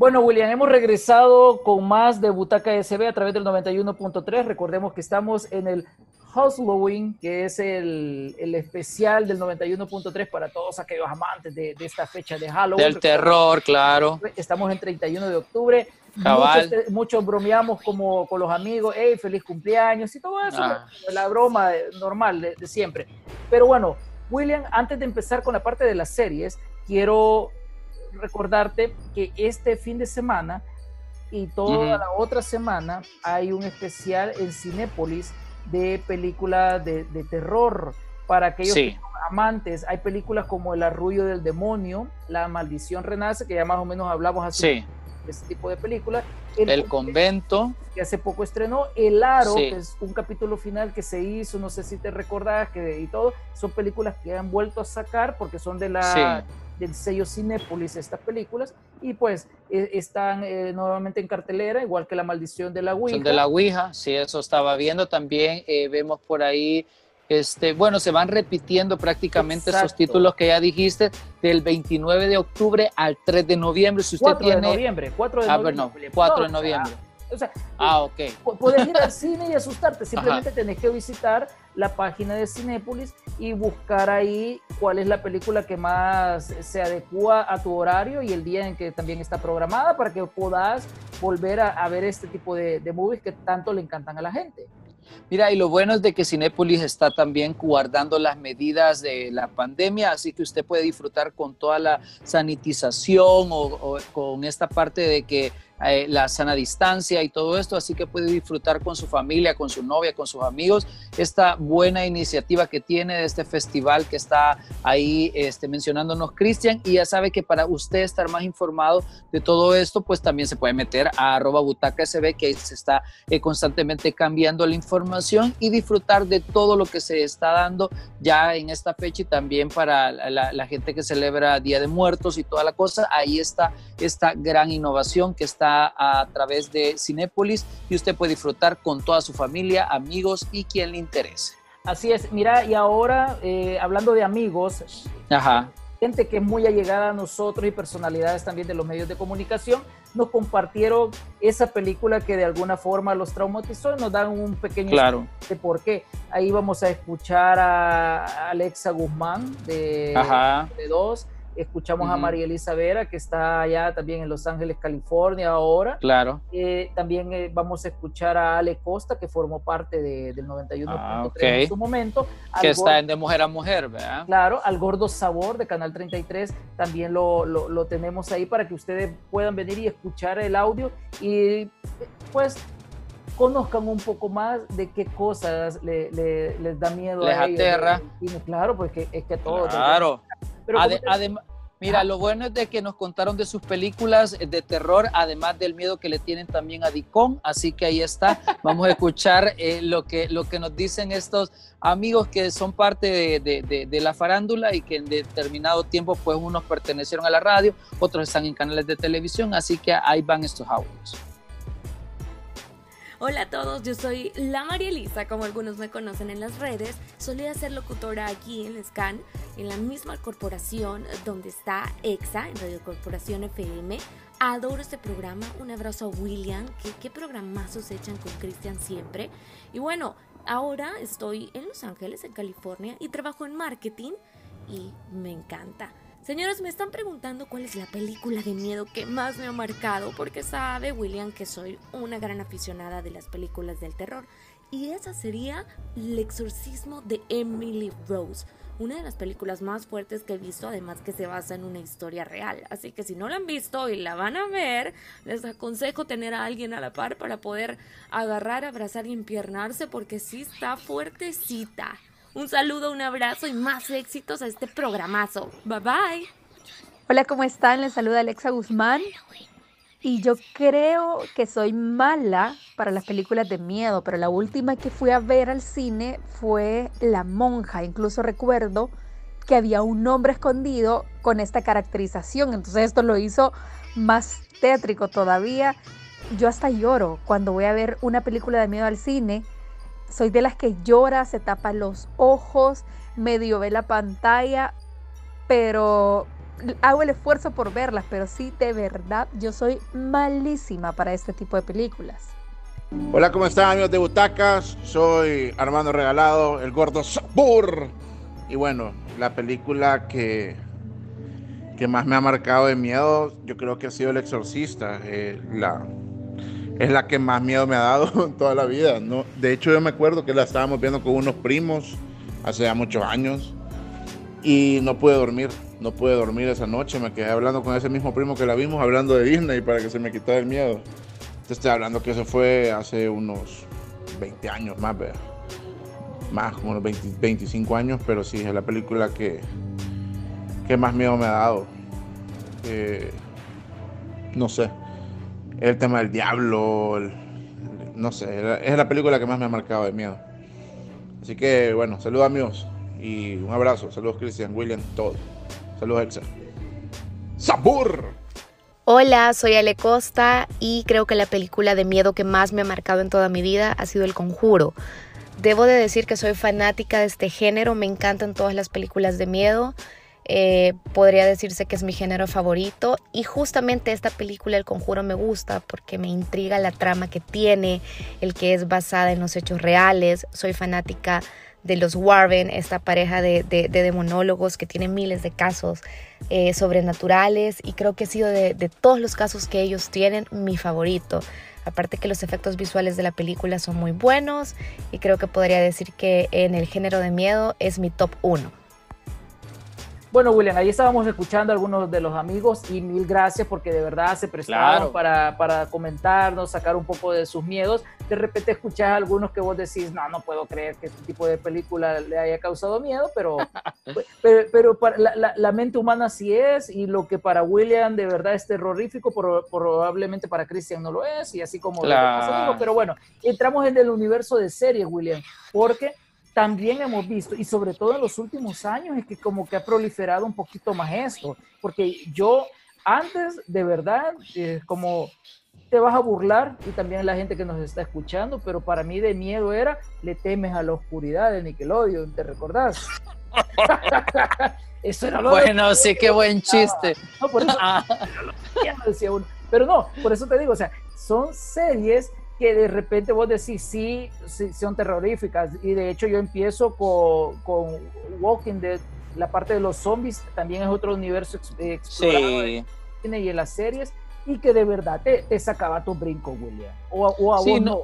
Bueno, William, hemos regresado con más de Butaca SB a través del 91.3. Recordemos que estamos en el Halloween, que es el, especial del 91.3 para todos aquellos amantes de, esta fecha de Halloween. Del terror, claro. Estamos en 31 de octubre. Muchos, bromeamos como con los amigos, hey, feliz cumpleaños y todo eso, ah. la broma normal de siempre. Pero bueno, William, antes de empezar con la parte de las series, quiero recordarte que este fin de semana y toda la otra semana hay un especial en Cinépolis de películas de, terror para aquellos amantes. Hay películas como El arrullo del demonio, La maldición renace, que ya más o menos hablamos así de ese tipo de películas. El, convento. Que hace poco estrenó. El aro, que es un capítulo final que se hizo, no sé si te recordás, que y todo, son películas que han vuelto a sacar porque son de la del sello Cinépolis estas películas y pues e, están eh, nuevamente en cartelera, igual que La Maldición de la Ouija. de la Ouija, sí, eso estaba viendo también. Eh, vemos por ahí Este, bueno, se van repitiendo prácticamente esos títulos que ya dijiste del 29 de octubre al 3 de noviembre. Si usted 4 tiene... de noviembre, 4 de Ah, noviembre. perdón, 4 de noviembre. O sea, Ah, ok. pu- puedes ir al cine y asustarte, simplemente tenés que visitar la página de Cinépolis y buscar ahí cuál es la película que más se adecua a tu horario y el día en que también está programada para que puedas volver a, a ver este tipo de, de movies que tanto le encantan a la gente. Mira, y lo bueno es de que Cinépolis está también guardando las medidas de la pandemia, así que usted puede disfrutar con toda la sanitización o, o con esta parte de que eh, la sana distancia y todo esto, así que puede disfrutar con su familia, con su novia, con sus amigos, esta buena iniciativa que tiene de este festival que está ahí este, mencionándonos Cristian, y ya sabe que para usted estar más informado de todo esto, pues también se puede meter a arroba butaca SB, que se está eh, constantemente cambiando la información y disfrutar de todo lo que se está dando ya en esta fecha y también para la gente que celebra Día de Muertos y toda la cosa, ahí está esta gran innovación que está a través de Cinépolis y usted puede disfrutar con toda su familia, amigos y quien le interese. Así es, mira, y ahora eh, hablando de amigos, Ajá, gente que es muy allegada a nosotros y personalidades también de los medios de comunicación, nos compartieron esa película que de alguna forma los traumatizó y nos dan un pequeño claro. de por qué. Ahí vamos a escuchar a Alexa Guzmán de, Ajá, de Dos, escuchamos a. María Elisa Vera que está allá también en Los Ángeles, California ahora. claro. Eh, también eh, vamos a escuchar a Ale Costa que formó parte de- del 91.3 Ah, en su momento. Que está en De Mujer a Mujer, ¿verdad? Claro, al Gordo Sabor de Canal 33 también lo, lo- lo tenemos ahí para que ustedes puedan venir y escuchar el audio y pues conozcan un poco más de qué cosas le- le- les da miedo Les a ellos. aterra. Y claro, pues que, es que a todos. Claro. Pero Ade- como te- adem- mira, lo bueno es de que nos contaron de sus películas de terror, además del miedo que le tienen también a Dicón, así que ahí está. Vamos a escuchar eh, lo, que, lo que nos dicen estos amigos que son parte de, de- de- de la farándula y que en determinado tiempo, pues unos pertenecieron a la radio, otros están en canales de televisión, así que ahí van estos audios. Hola a todos, yo soy la María Elisa, como algunos me conocen en las redes. Solía ser locutora aquí en Scan, en la misma corporación donde está EXA, en Radio Corporación FM. Adoro este programa. Un abrazo a William. ¿Qué, qué programazos echan con Cristian siempre? Y bueno, ahora estoy en Los Ángeles, en California, y trabajo en marketing y me encanta. Señores, me están preguntando cuál es la película de miedo que más me ha marcado, porque sabe William que soy una gran aficionada de las películas del terror. Y esa sería El exorcismo de Emily Rose, una de las películas más fuertes que he visto, además que se basa en una historia real. Así que si no la han visto y la van a ver, les aconsejo tener a alguien a la par para poder agarrar, abrazar y empiernarse, porque sí está fuertecita. Un saludo, un abrazo y más éxitos a este programazo. Bye bye. Hola, ¿cómo están? Les saluda Alexa Guzmán. Y yo creo que soy mala para las películas de miedo, pero la última que fui a ver al cine fue La Monja. Incluso recuerdo que había un hombre escondido con esta caracterización. Entonces esto lo hizo más tétrico todavía. Yo hasta lloro cuando voy a ver una película de miedo al cine. Soy de las que llora, se tapa los ojos, medio ve la pantalla, pero hago el esfuerzo por verlas, pero sí, de verdad, yo soy malísima para este tipo de películas. Hola, ¿cómo están amigos de Butacas? Soy Armando Regalado, el gordo Sabor. Y bueno, la película que, que más me ha marcado de miedo, yo creo que ha sido El Exorcista. Eh, la, es la que más miedo me ha dado en toda la vida. ¿no? De hecho, yo me acuerdo que la estábamos viendo con unos primos hace ya muchos años y no pude dormir. No pude dormir esa noche. Me quedé hablando con ese mismo primo que la vimos, hablando de Disney para que se me quitara el miedo. Te estoy hablando que eso fue hace unos 20 años más. Más, como unos 20 25 años, pero sí, es la película que, que más miedo me ha dado. Eh, no sé, el tema del diablo, no sé, es la película que más me ha marcado de miedo. Así que, bueno, saludos amigos y un abrazo. Saludos Cristian, William, todos. Saludos Excel. ¡Sabor! Hola, soy Ale Costa y creo que la película de miedo que más me ha marcado en toda mi vida ha sido El Conjuro. Debo de decir que soy fanática de este género, me encantan todas las películas de miedo. Eh, podría decirse que es mi género favorito y justamente esta película El Conjuro me gusta porque me intriga la trama que tiene, el que es basada en los hechos reales, soy fanática de los Warren, esta pareja de, demonólogos que tiene miles de casos eh, sobrenaturales y creo que ha sido de, de todos los casos que ellos tienen mi favorito. Aparte que los efectos visuales de la película son muy buenos y creo que podría decir que en el género de miedo es mi top 1. Bueno, William, ahí estábamos escuchando a algunos de los amigos y mil gracias porque de verdad se prestaron para, para, comentarnos, sacar un poco de sus miedos. De repente escuchás a algunos que vos decís, no, no puedo creer que este tipo de película le haya causado miedo, pero, pero, la, la, mente humana sí es y lo que para William de verdad es terrorífico, probablemente para Christian no lo es y así como... Claro. pero bueno, entramos en el universo de series, William, porque también hemos visto, y sobre todo en los últimos años, es que como que ha proliferado un poquito más esto, porque yo antes de verdad, eh, como te vas a burlar, y también la gente que nos está escuchando, pero para mí de miedo era, le temes a la oscuridad de Nickelodeon, ¿te recordás? eso era lo Bueno, sí, qué buen chiste. No, por eso, ah. Pero no, por eso te digo, o sea, son series que de repente vos decís, sí, sí, son terroríficas. Y de hecho yo empiezo con, con, Walking Dead, la parte de los zombies, también es otro universo explorado sí. y en las series, y que de verdad te, te sacaba tu brinco, William. O, o a vos no.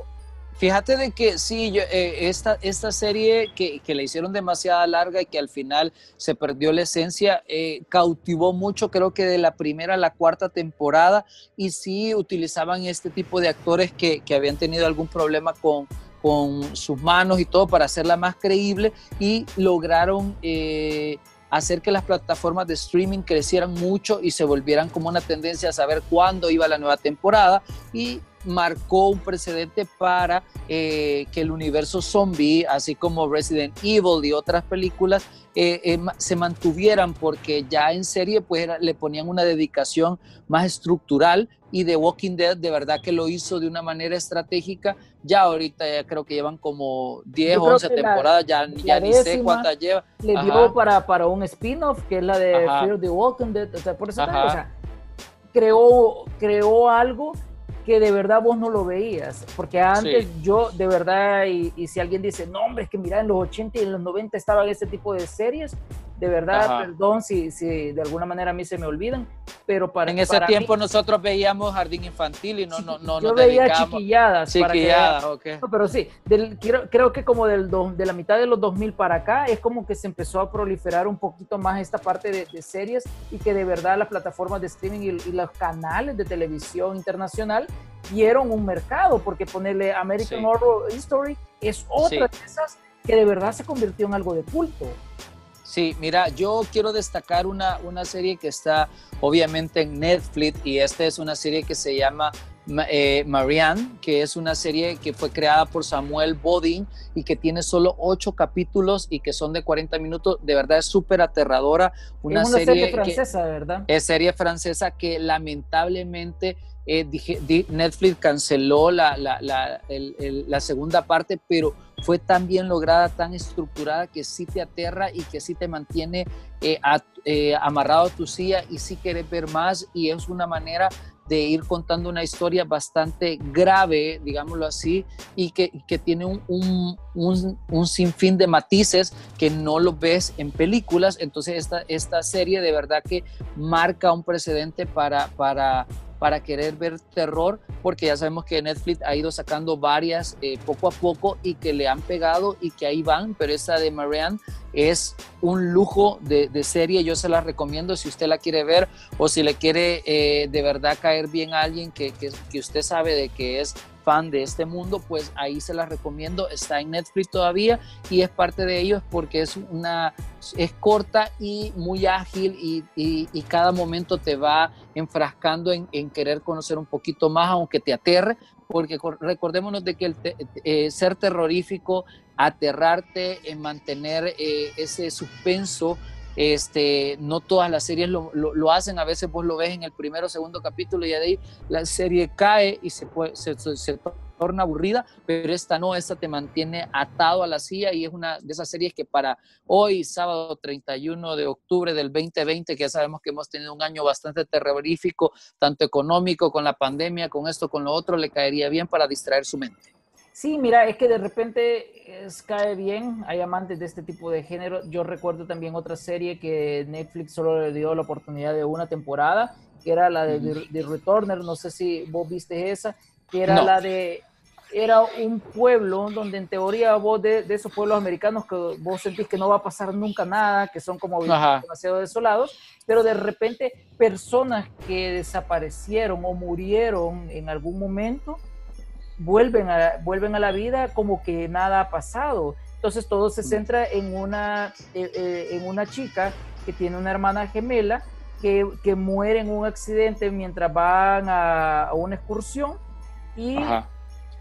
Fíjate de que sí, eh, esta, esta serie que, que, le hicieron demasiada larga y que al final se perdió la esencia, eh, cautivó mucho, creo que de la primera a la cuarta temporada, y sí utilizaban este tipo de actores que, que habían tenido algún problema con, con, sus manos y todo para hacerla más creíble y lograron... Eh, hacer que las plataformas de streaming crecieran mucho y se volvieran como una tendencia a saber cuándo iba la nueva temporada y marcó un precedente para eh, que el universo zombie, así como Resident Evil y otras películas, eh, eh, se mantuvieran porque ya en serie pues le ponían una dedicación más estructural y The Walking Dead de verdad que lo hizo de una manera estratégica. Ya ahorita ya creo que llevan como 10 o 11 temporadas, ya, ya ni sé cuántas lleva. Le dio para, para un spin-off que es la de Fear the Walking Dead, o sea, por eso creó, creó algo que de verdad vos no lo veías, porque antes yo de verdad, y, y, si alguien dice, no hombre, es que mira, en los 80 y en los 90 estaban este tipo de series, de verdad, perdón si, si de alguna manera a mí se me olvidan, pero para En ese tiempo nosotros veíamos jardín infantil y no, no, no Yo veía chiquilladas. Chiquilladas, ok. pero sí, del, creo, que como del de la mitad de los 2000 para acá es como que se empezó a proliferar un poquito más esta parte de, series y que de verdad las plataformas de streaming y, los canales de televisión internacional dieron un mercado, porque ponerle American Horror History es otra de esas que de verdad se convirtió en algo de culto. Sí, mira, yo quiero destacar una, una serie que está obviamente en Netflix y esta es una serie que se llama eh, Marianne, que es una serie que fue creada por Samuel Bodin y que tiene solo ocho capítulos y que son de 40 minutos. De verdad es súper aterradora. Una, es una serie, francesa, ¿verdad? Es serie francesa que lamentablemente eh, Netflix canceló la, la, la, la, segunda parte, pero fue tan bien lograda, tan estructurada que sí te aterra y que sí te mantiene eh, eh, amarrado a tu silla y sí quieres ver más y es una manera de ir contando una historia bastante grave, digámoslo así, y que, que tiene un, un, un, un, sinfín de matices que no lo ves en películas. Entonces esta, esta serie de verdad que marca un precedente para, para para querer ver terror, porque ya sabemos que Netflix ha ido sacando varias eh, poco a poco y que le han pegado y que ahí van, pero esa de Marianne es un lujo de, serie, yo se la recomiendo si usted la quiere ver o si le quiere eh, de verdad caer bien a alguien que, que, usted sabe de que es fan de este mundo, pues ahí se las recomiendo. Está en Netflix todavía y es parte de ellos porque es una es corta y muy ágil y, y, cada momento te va enfrascando en, en, querer conocer un poquito más, aunque te aterre, porque recordémonos de que el eh, ser terrorífico, aterrarte, en mantener eh, ese suspenso este, no todas las series lo, lo, hacen, a veces vos lo ves en el primero o segundo capítulo y de ahí la serie cae y se, puede, se, se, torna aburrida, pero esta no, esta te mantiene atado a la silla y es una de esas series que para hoy, sábado 31 de octubre del 2020, que ya sabemos que hemos tenido un año bastante terrorífico, tanto económico, con la pandemia, con esto, con lo otro, le caería bien para distraer su mente. Sí, mira, es que de repente es, cae bien, hay amantes de este tipo de género. Yo recuerdo también otra serie que Netflix solo le dio la oportunidad de una temporada, que era la de, The Returner, no sé si vos viste esa, que era la de, era un pueblo donde en teoría vos de, de, esos pueblos americanos que vos sentís que no va a pasar nunca nada, que son como demasiado desolados, pero de repente personas que desaparecieron o murieron en algún momento, vuelven a, vuelven a la vida como que nada ha pasado. Entonces todo se centra en una, eh, eh, en una chica que tiene una hermana gemela que, que muere en un accidente mientras van a, una excursión y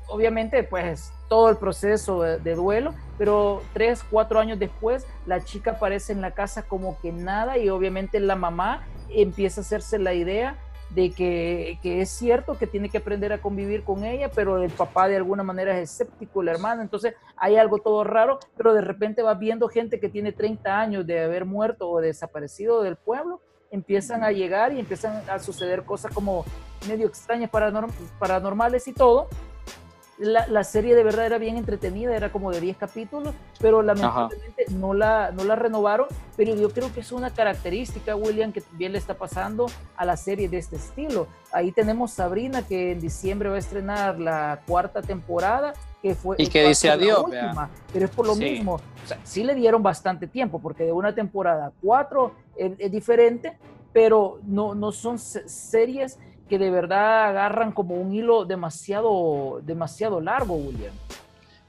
obviamente pues todo el proceso de, de, duelo, pero tres, cuatro años después la chica aparece en la casa como que nada y obviamente la mamá empieza a hacerse la idea de que, es cierto que tiene que aprender a convivir con ella, pero el papá de alguna manera es escéptico, la hermana, entonces hay algo todo raro, pero de repente va viendo gente que tiene 30 años de haber muerto o desaparecido del pueblo, empiezan a llegar y empiezan a suceder cosas como medio extrañas, paranormales y todo, la, serie de verdad era bien entretenida, era como de 10 capítulos, pero lamentablemente no la, no la renovaron, pero yo creo que es una característica, William, que también le está pasando a la serie de este estilo. Ahí tenemos Sabrina, que en diciembre va a estrenar la cuarta temporada, que fue... Y que dice adiós, pero es por lo mismo. O sea, sí le dieron bastante tiempo, porque de una temporada a cuatro es, es diferente, pero no, no son series que de verdad agarran como un hilo demasiado, demasiado largo, William.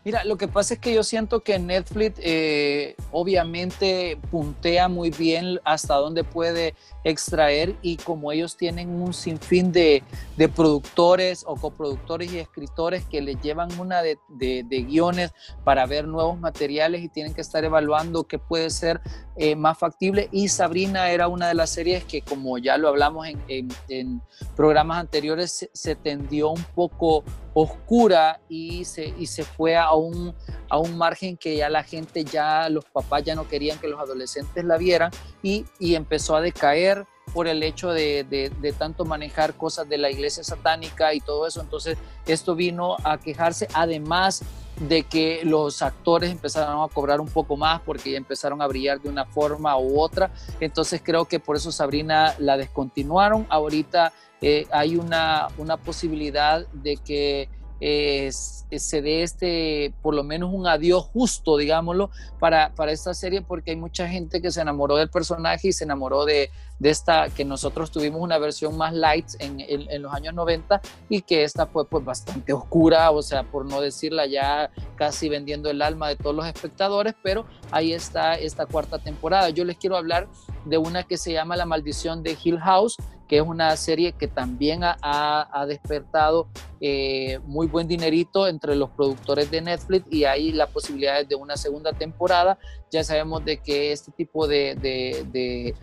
Mira, lo que pasa es que yo siento que Netflix eh, obviamente puntea muy bien hasta dónde puede extraer y como ellos tienen un sinfín de, de productores o coproductores y escritores que les llevan una de, de, guiones para ver nuevos materiales y tienen que estar evaluando qué puede ser eh, más factible. Y Sabrina era una de las series que como ya lo hablamos en, en, programas anteriores, se, se tendió un poco oscura y se, y se fue a un, a un margen que ya la gente, ya los papás ya no querían que los adolescentes la vieran y, y empezó a decaer por el hecho de, de, tanto manejar cosas de la iglesia satánica y todo eso. Entonces, esto vino a quejarse, además de que los actores empezaron a cobrar un poco más porque empezaron a brillar de una forma u otra. Entonces, creo que por eso Sabrina la descontinuaron. Ahorita eh, hay una, una, posibilidad de que eh, se dé este, por lo menos un adiós justo, digámoslo, para, para esta serie, porque hay mucha gente que se enamoró del personaje y se enamoró de, de esta, que nosotros tuvimos una versión más light en, en, los años 90 y que esta fue pues bastante oscura, o sea, por no decirla ya casi vendiendo el alma de todos los espectadores, pero ahí está esta cuarta temporada. Yo les quiero hablar de una que se llama La maldición de Hill House, que es una serie que también ha, ha despertado eh, muy buen dinerito entre los productores de Netflix y hay la posibilidad de una segunda temporada. Ya sabemos de que este tipo de, de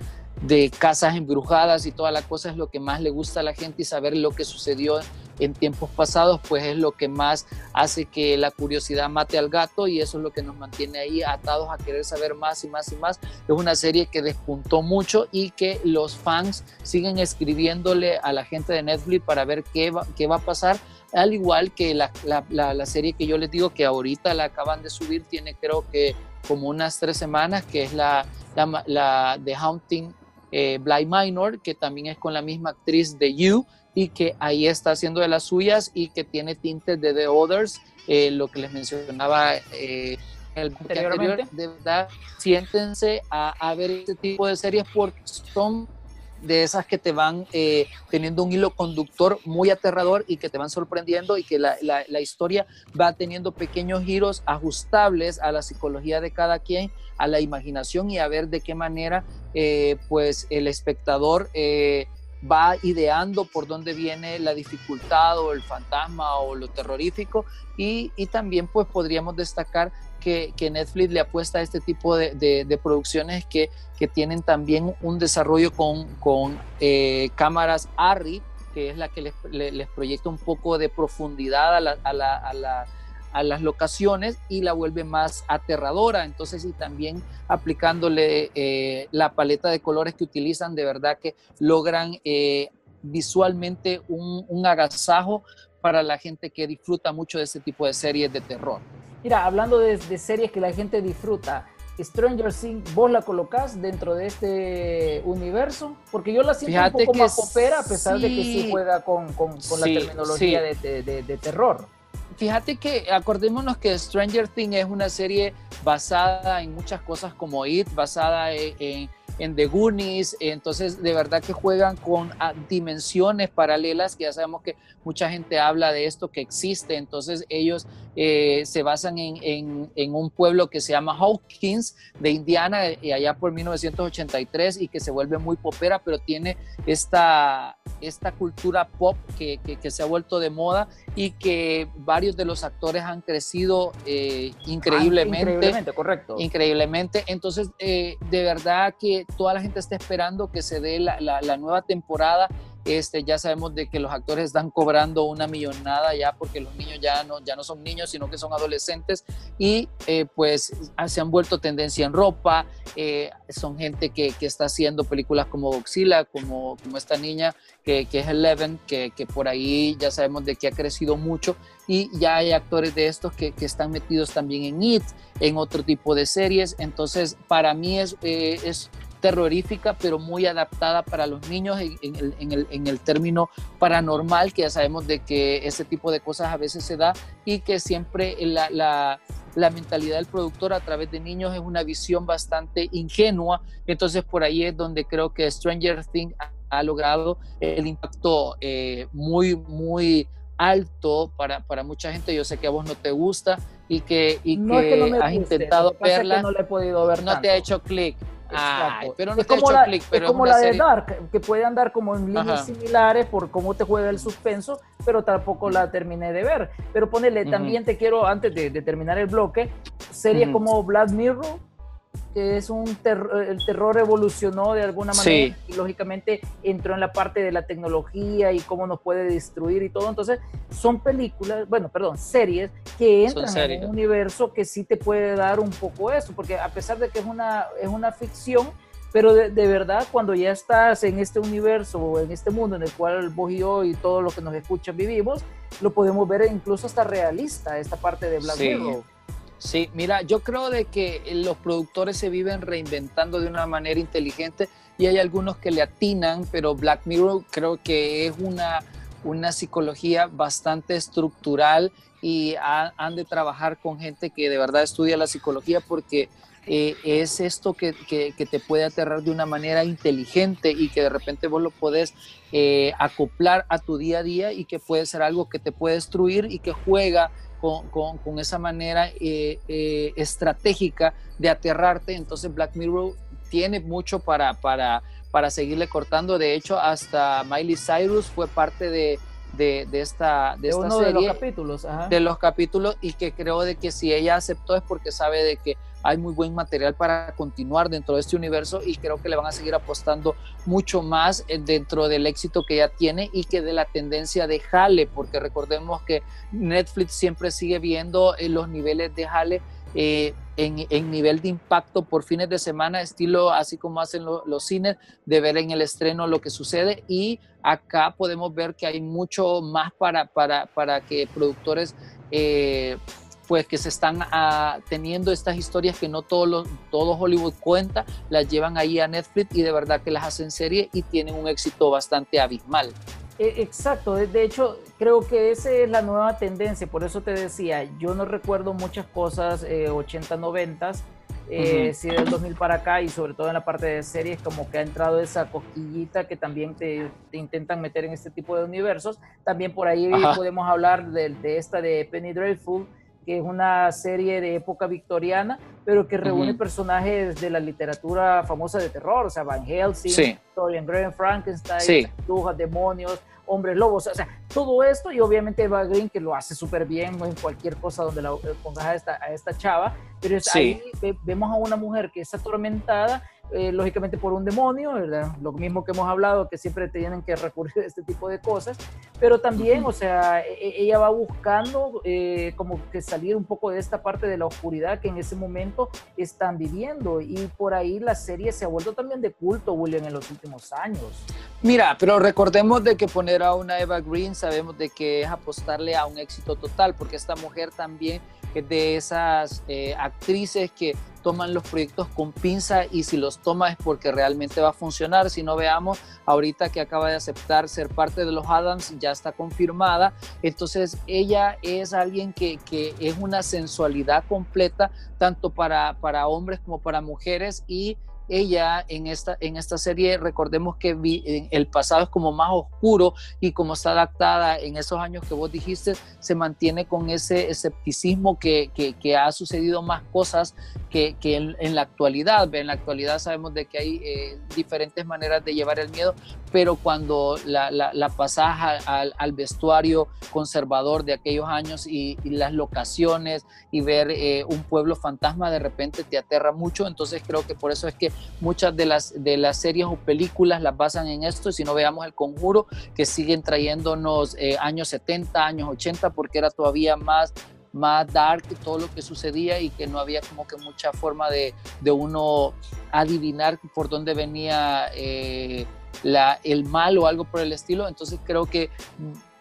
de casas embrujadas y toda la cosa es lo que más le gusta a la gente y saber lo que sucedió en tiempos pasados, pues es lo que más hace que la curiosidad mate al gato y eso es lo que nos mantiene ahí atados a querer saber más y más y más. Es una serie que despuntó mucho y que los fans siguen escribiéndole a la gente de Netflix para ver qué va, qué va a pasar, al igual que la, serie que yo les digo que ahorita la acaban de subir, tiene creo que como unas tres semanas, que es la, The Haunting eh, Bly Minor, que también es con la misma actriz de You y que ahí está haciendo de las suyas y que tiene tintes de The Others, eh, lo que les mencionaba eh, el anterior, de verdad, siéntense a, a, ver este tipo de series porque son de esas que te van eh, teniendo un hilo conductor muy aterrador y que te van sorprendiendo y que la, la, historia va teniendo pequeños giros ajustables a la psicología de cada quien, a la imaginación y a ver de qué manera eh, pues el espectador eh, va ideando por dónde viene la dificultad o el fantasma o lo terrorífico. Y, y también pues podríamos destacar que, que, Netflix le apuesta a este tipo de, de, producciones que, que, tienen también un desarrollo con, con eh, cámaras ARRI, que es la que les, les, proyecta un poco de profundidad a la, a la, a la a las locaciones y la vuelve más aterradora. Entonces, y también aplicándole eh, la paleta de colores que utilizan, de verdad que logran eh, visualmente un, un, agasajo para la gente que disfruta mucho de este tipo de series de terror. Mira, hablando de, de series que la gente disfruta, Stranger Things, ¿vos la colocás dentro de este universo? Porque yo la siento Fíjate un poco más popera, a pesar sí, de que sí juega con, con, con la terminología sí. de, de, de terror fíjate que acordémonos que Stranger Things es una serie basada en muchas cosas como It, basada en, en, en The Goonies, entonces de verdad que juegan con ah, dimensiones paralelas, que ya sabemos que mucha gente habla de esto que existe, entonces ellos eh, se basan en, en, en, un pueblo que se llama Hawkins de Indiana, y allá por 1983, y que se vuelve muy popera, pero tiene esta, esta cultura pop que, que, que se ha vuelto de moda y que varios de los actores han crecido eh, increíblemente. Ah, increíblemente, correcto. Increíblemente, entonces eh, de verdad que toda la gente está esperando que se dé la, la, la nueva temporada este, ya sabemos de que los actores están cobrando una millonada ya porque los niños ya no, ya no son niños, sino que son adolescentes. Y eh, pues se han vuelto tendencia en ropa, eh, son gente que, que, está haciendo películas como Godzilla, como, como esta niña que, que es Eleven, que, que, por ahí ya sabemos de que ha crecido mucho. Y ya hay actores de estos que, están metidos también en IT, en otro tipo de series, entonces para mí es, eh, es terrorífica, pero muy adaptada para los niños en, en, el, en, el, en, el, término paranormal, que ya sabemos de que ese tipo de cosas a veces se da y que siempre la, la, la mentalidad del productor a través de niños es una visión bastante ingenua. Entonces por ahí es donde creo que Stranger Things ha logrado el impacto eh, muy, muy alto para, para mucha gente. Yo sé que a vos no te gusta y que, y no que, es que no me has guste, intentado verla. Que no, le he podido ver no tanto. te ha hecho clic. Ay, pero no es te como la, clic, pero es como la una de serie... Dark, que puede andar como en líneas Ajá. similares por cómo te juega el suspenso, pero tampoco la terminé de ver. Pero ponele, Ujú. también te quiero, antes de, de terminar el bloque, series Ujú. como Black Mirror, que es un terror, el terror evolucionó de alguna manera Sí. y lógicamente entró en la parte de la tecnología y cómo nos puede destruir y todo. Entonces, son películas, bueno, perdón, series que entran en un universo que sí te puede dar un poco eso, porque a pesar de que es una, es una ficción, pero de, de, verdad cuando ya estás en este universo o en este mundo en el cual vos y yo y todos los que nos escuchan vivimos, lo podemos ver incluso hasta realista, esta parte de Black Sí. Mirror. Sí, mira, yo creo de que los productores se viven reinventando de una manera inteligente y hay algunos que le atinan, pero Black Mirror creo que es una, una psicología bastante estructural y ha, han de trabajar con gente que de verdad estudia la psicología porque eh, es esto que, que, que, te puede aterrar de una manera inteligente y que de repente vos lo podés eh, acoplar a tu día a día y que puede ser algo que te puede destruir y que juega con, con, con, esa manera eh, eh, estratégica de aterrarte. Entonces Black Mirror tiene mucho para, para, para seguirle cortando. De hecho, hasta Miley Cyrus fue parte de, de, de esta, de, de esta uno serie. De los capítulos. Ajá. De los capítulos y que creo de que si ella aceptó es porque sabe de que hay muy buen material para continuar dentro de este universo y creo que le van a seguir apostando mucho más eh, dentro del éxito que ella tiene y que de la tendencia de jale, porque recordemos que Netflix siempre sigue viendo eh, los niveles de jale eh, en, nivel de impacto por fines de semana, estilo así como hacen lo, los cines, de ver en el estreno lo que sucede. Y acá podemos ver que hay mucho más para, para, para que productores pues que se están uh, teniendo estas historias que no todo, lo, todo Hollywood cuenta, las llevan ahí a Netflix y de verdad que las hacen serie y tienen un éxito bastante abismal. Exacto, de hecho creo que esa es la nueva tendencia, por eso te decía, yo no recuerdo muchas cosas eh, 80, 90, eh, uh -huh. si del 2000 para acá y sobre todo en la parte de series como que ha entrado esa cosquillita que también te, te intentan meter en este tipo de universos, también por ahí Ajá. podemos hablar de, de esta de Penny Dreadful, que es una serie de época victoriana, pero que reúne personajes de la literatura famosa de terror, o sea, Van Helsing, Sí. Dorian Gray, Frankenstein, Sí. brujas, demonios, hombres lobos, o sea, todo esto y obviamente Eva Green que lo hace súper bien en cualquier cosa donde la eh, pongas a esta, a esta chava, pero es Sí. ahí ve- vemos a una mujer que es atormentada, eh, lógicamente por un demonio, ¿verdad? lo mismo que hemos hablado, que siempre tienen que recurrir a este tipo de cosas, pero también, o sea, e- e- ella va buscando eh, como que salir un poco de esta parte de la oscuridad que en ese momento están viviendo y por ahí la serie se ha vuelto también de culto, William, en los últimos años. Mira, pero recordemos de que poner a una Eva Green sabemos de que es apostarle a un éxito total, porque esta mujer también es de esas eh, actrices que toman los proyectos con pinza y si los toma es porque realmente va a funcionar. Si no veamos, ahorita que acaba de aceptar ser parte de los Adams, ya está confirmada. Entonces ella es alguien que, que es una sensualidad completa, tanto para, para hombres como para mujeres y ella en esta, en esta serie, recordemos que vi- el pasado es como más oscuro y como está adaptada en esos años que vos dijiste, se mantiene con ese escepticismo que, que- que ha sucedido más cosas que, que en, en la actualidad. En la actualidad sabemos de que hay eh, diferentes maneras de llevar el miedo, pero cuando la, la, la pasas al, al vestuario conservador de aquellos años y, y las locaciones y ver eh, un pueblo fantasma de repente te aterra mucho, entonces creo que por eso es que muchas de las, de las series o películas las basan en esto, si no veamos el conjuro, que siguen trayéndonos eh, años 70, años 80, porque era todavía más más dark todo lo que sucedía y que no había como que mucha forma de, de uno adivinar por dónde venía eh, la, el mal o algo por el estilo. Entonces creo que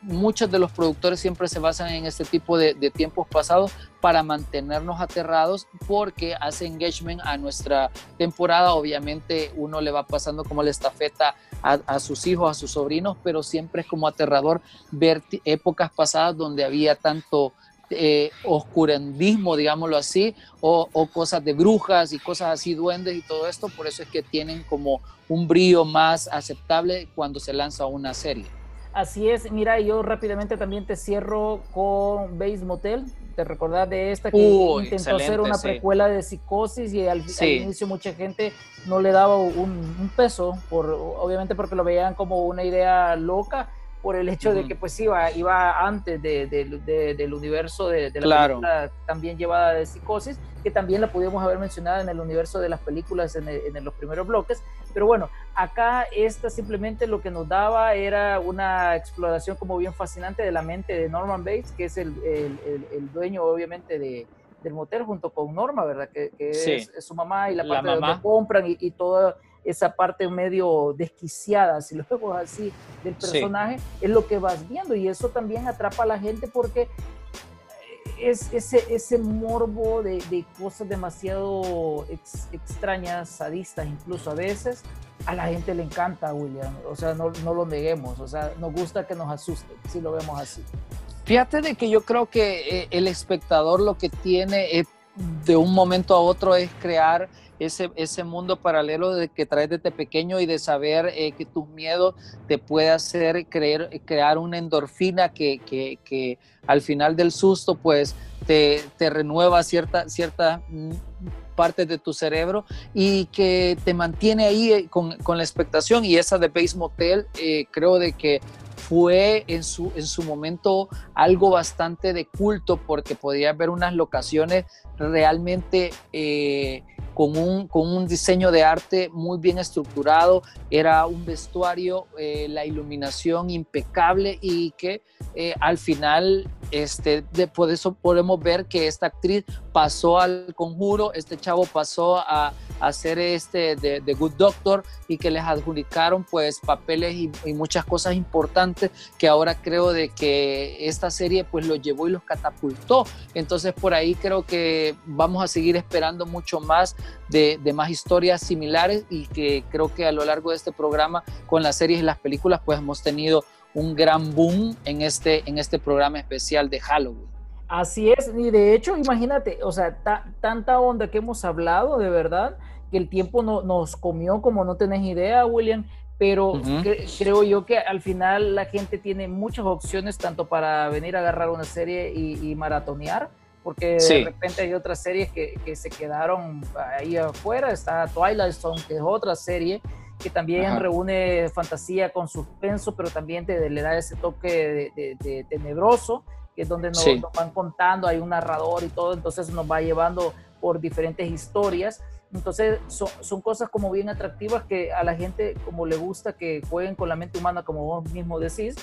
muchos de los productores siempre se basan en este tipo de, tiempos pasados para mantenernos aterrados porque hace engagement a nuestra temporada. Obviamente uno le va pasando como la estafeta a, sus hijos, a sus sobrinos, pero siempre es como aterrador ver épocas pasadas donde había tanto eh, oscurandismo, digámoslo así, o, o cosas de brujas y cosas así, duendes y todo esto. Por eso es que tienen como un brillo más aceptable cuando se lanza una serie. Así es, mira, yo rápidamente también te cierro con Base Motel. Te recordás de esta que Uy, intentó hacer una sí. precuela de psicosis y al, inicio mucha gente no le daba un, un peso, por, obviamente porque lo veían como una idea loca por el hecho de Ujú. que pues iba, iba antes de- de- de- del universo de, de la Claro. película también llevada de psicosis, que también la pudimos haber mencionado en el universo de las películas en, el- en los primeros bloques. Pero bueno, acá esta simplemente lo que nos daba era una exploración como bien fascinante de la mente de Norman Bates, que es el, el- el- dueño obviamente de, del motel junto con Norma, ¿verdad? Que, que Sí. es, es su mamá y la La parte de mamá. donde compran y, y toda esa parte medio desquiciada, si lo vemos así, del Sí. personaje, es lo que vas viendo y eso también atrapa a la gente porque es ese, ese morbo de, de cosas demasiado ex- extrañas, sadistas incluso a veces, a la gente le encanta, William. O sea, no, no lo neguemos. O sea, nos gusta que nos asusten, si lo vemos así. Fíjate de que yo creo que eh, el espectador lo que tiene eh, de un momento a otro es crear ese, ese mundo paralelo de que traes desde pequeño y de saber eh, que tus miedos te puede hacer creer, crear una endorfina que, que, que al final del susto pues te, te renueva cierta, cierta mm, partes de tu cerebro y que te mantiene ahí eh, con, con la expectación. Y esa de Base Motel eh, creo de que fue en su, en su momento algo bastante de culto porque podía ver unas locaciones realmente con, un, con un diseño de arte muy bien estructurado, era un vestuario, eh, la iluminación impecable y que eh, al final este, de, por eso podemos ver que esta actriz pasó al conjuro, este chavo pasó a, a hacer este de, Good Doctor y que les adjudicaron pues papeles y, y, muchas cosas importantes que ahora creo de que esta serie pues los llevó y los catapultó. Entonces por ahí creo que vamos a seguir esperando mucho más de, de más historias similares y que creo que a lo largo de este programa con las series y las películas pues hemos tenido un gran boom en este, en este programa especial de Halloween. Así es, y de hecho, imagínate, o sea, ta, tanta onda que hemos hablado, de verdad, que el tiempo no, nos comió como no tenés idea, William, pero uh -huh. cre creo yo que al final la gente tiene muchas opciones, tanto para venir a agarrar una serie y, y maratonear, porque de repente hay otras series que, que, se quedaron ahí afuera. Está Twilight Zone, que es otra serie que también reúne fantasía con suspenso, pero también te, le da ese toque de, tenebroso, que es donde nos, van contando, hay un narrador y todo, entonces nos va llevando por diferentes historias. Entonces son, son, cosas como bien atractivas que a la gente como le gusta que jueguen con la mente humana, como vos mismo decís,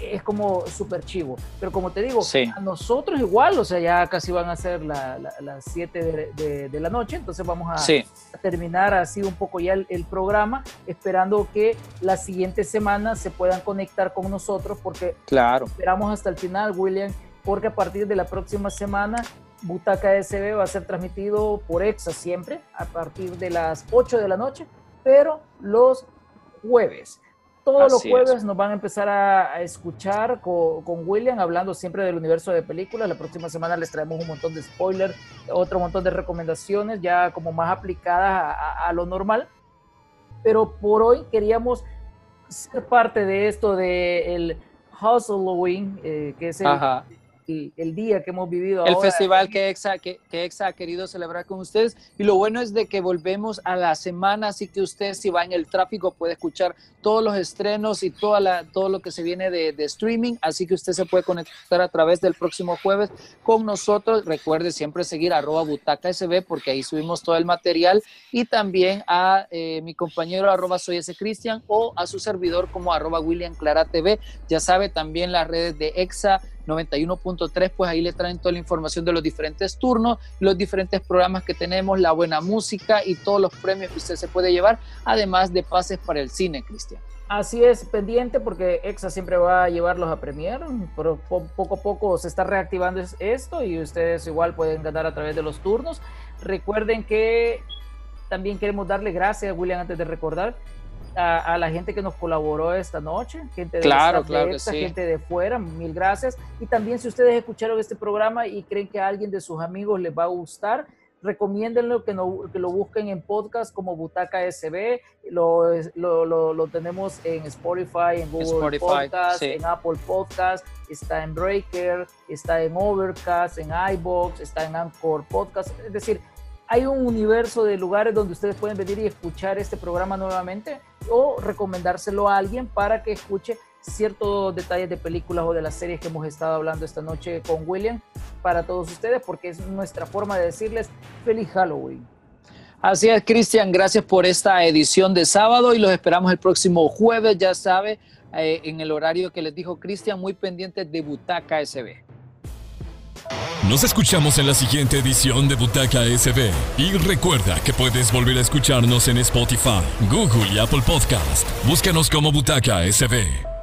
es como súper chivo. Pero como te digo, a nosotros igual, o sea, ya casi van a ser las 7 de, la noche, entonces vamos a, terminar así un poco ya el, programa, esperando que la siguiente semana se puedan conectar con nosotros, porque claro. esperamos hasta el final, William, porque a partir de la próxima semana Butaca SB va a ser transmitido por EXA siempre, a partir de las 8 de la noche, pero los jueves todos los jueves nos van a empezar a, escuchar con, William hablando siempre del universo de películas. La próxima semana les traemos un montón de spoilers, otro montón de recomendaciones ya como más aplicadas a, lo normal. Pero por hoy queríamos ser parte de esto de el Halloween, eh, que es el, el, día que hemos vivido el festival que EXA, que, EXA ha querido celebrar con ustedes. Y lo bueno es de que volvemos a la semana, así que usted si va en el tráfico puede escuchar todos los estrenos y toda la, todo lo que se viene de, streaming, así que usted se puede conectar a través del próximo jueves con nosotros. Recuerde siempre seguir arroba butaca sb porque ahí subimos todo el material y también a eh, mi compañero arroba soy ese Cristian o a su servidor como arroba William Clara TV. Ya sabe también las redes de EXA 91.3, pues ahí le traen toda la información de los diferentes turnos, los diferentes programas que tenemos, la buena música y todos los premios que usted se puede llevar, además de pases para el cine, Cristian. Así es, pendiente porque EXA siempre va a llevarlos a Premier, pero poco a poco se está reactivando esto y ustedes igual pueden ganar a través de los turnos. Recuerden que también queremos darle gracias, William, antes de recordar, a, la gente que nos colaboró esta noche, gente de claro, claro gente de fuera, mil gracias. Y también si ustedes escucharon este programa y creen que a alguien de sus amigos les va a gustar, recomiéndenlo que, no, que lo busquen en podcast como Butaca SB, lo, lo, lo, tenemos en Spotify, en Google Podcast, en Apple Podcast, está en Breaker, está en Overcast, en iBox, está en Anchor Podcast, es decir, hay un universo de lugares donde ustedes pueden venir y escuchar este programa nuevamente o recomendárselo a alguien para que escuche ciertos detalles de películas o de las series que hemos estado hablando esta noche con William para todos ustedes porque es nuestra forma de decirles feliz Halloween. Así es, Cristian, gracias por esta edición de sábado y los esperamos el próximo jueves, ya sabe, eh, en el horario que les dijo Cristian, muy pendiente de Butaca SB. Nos escuchamos en la siguiente edición de Butaca SB. Y recuerda que puedes volver a escucharnos en Spotify, Google y Apple Podcast. Búscanos como Butaca SB.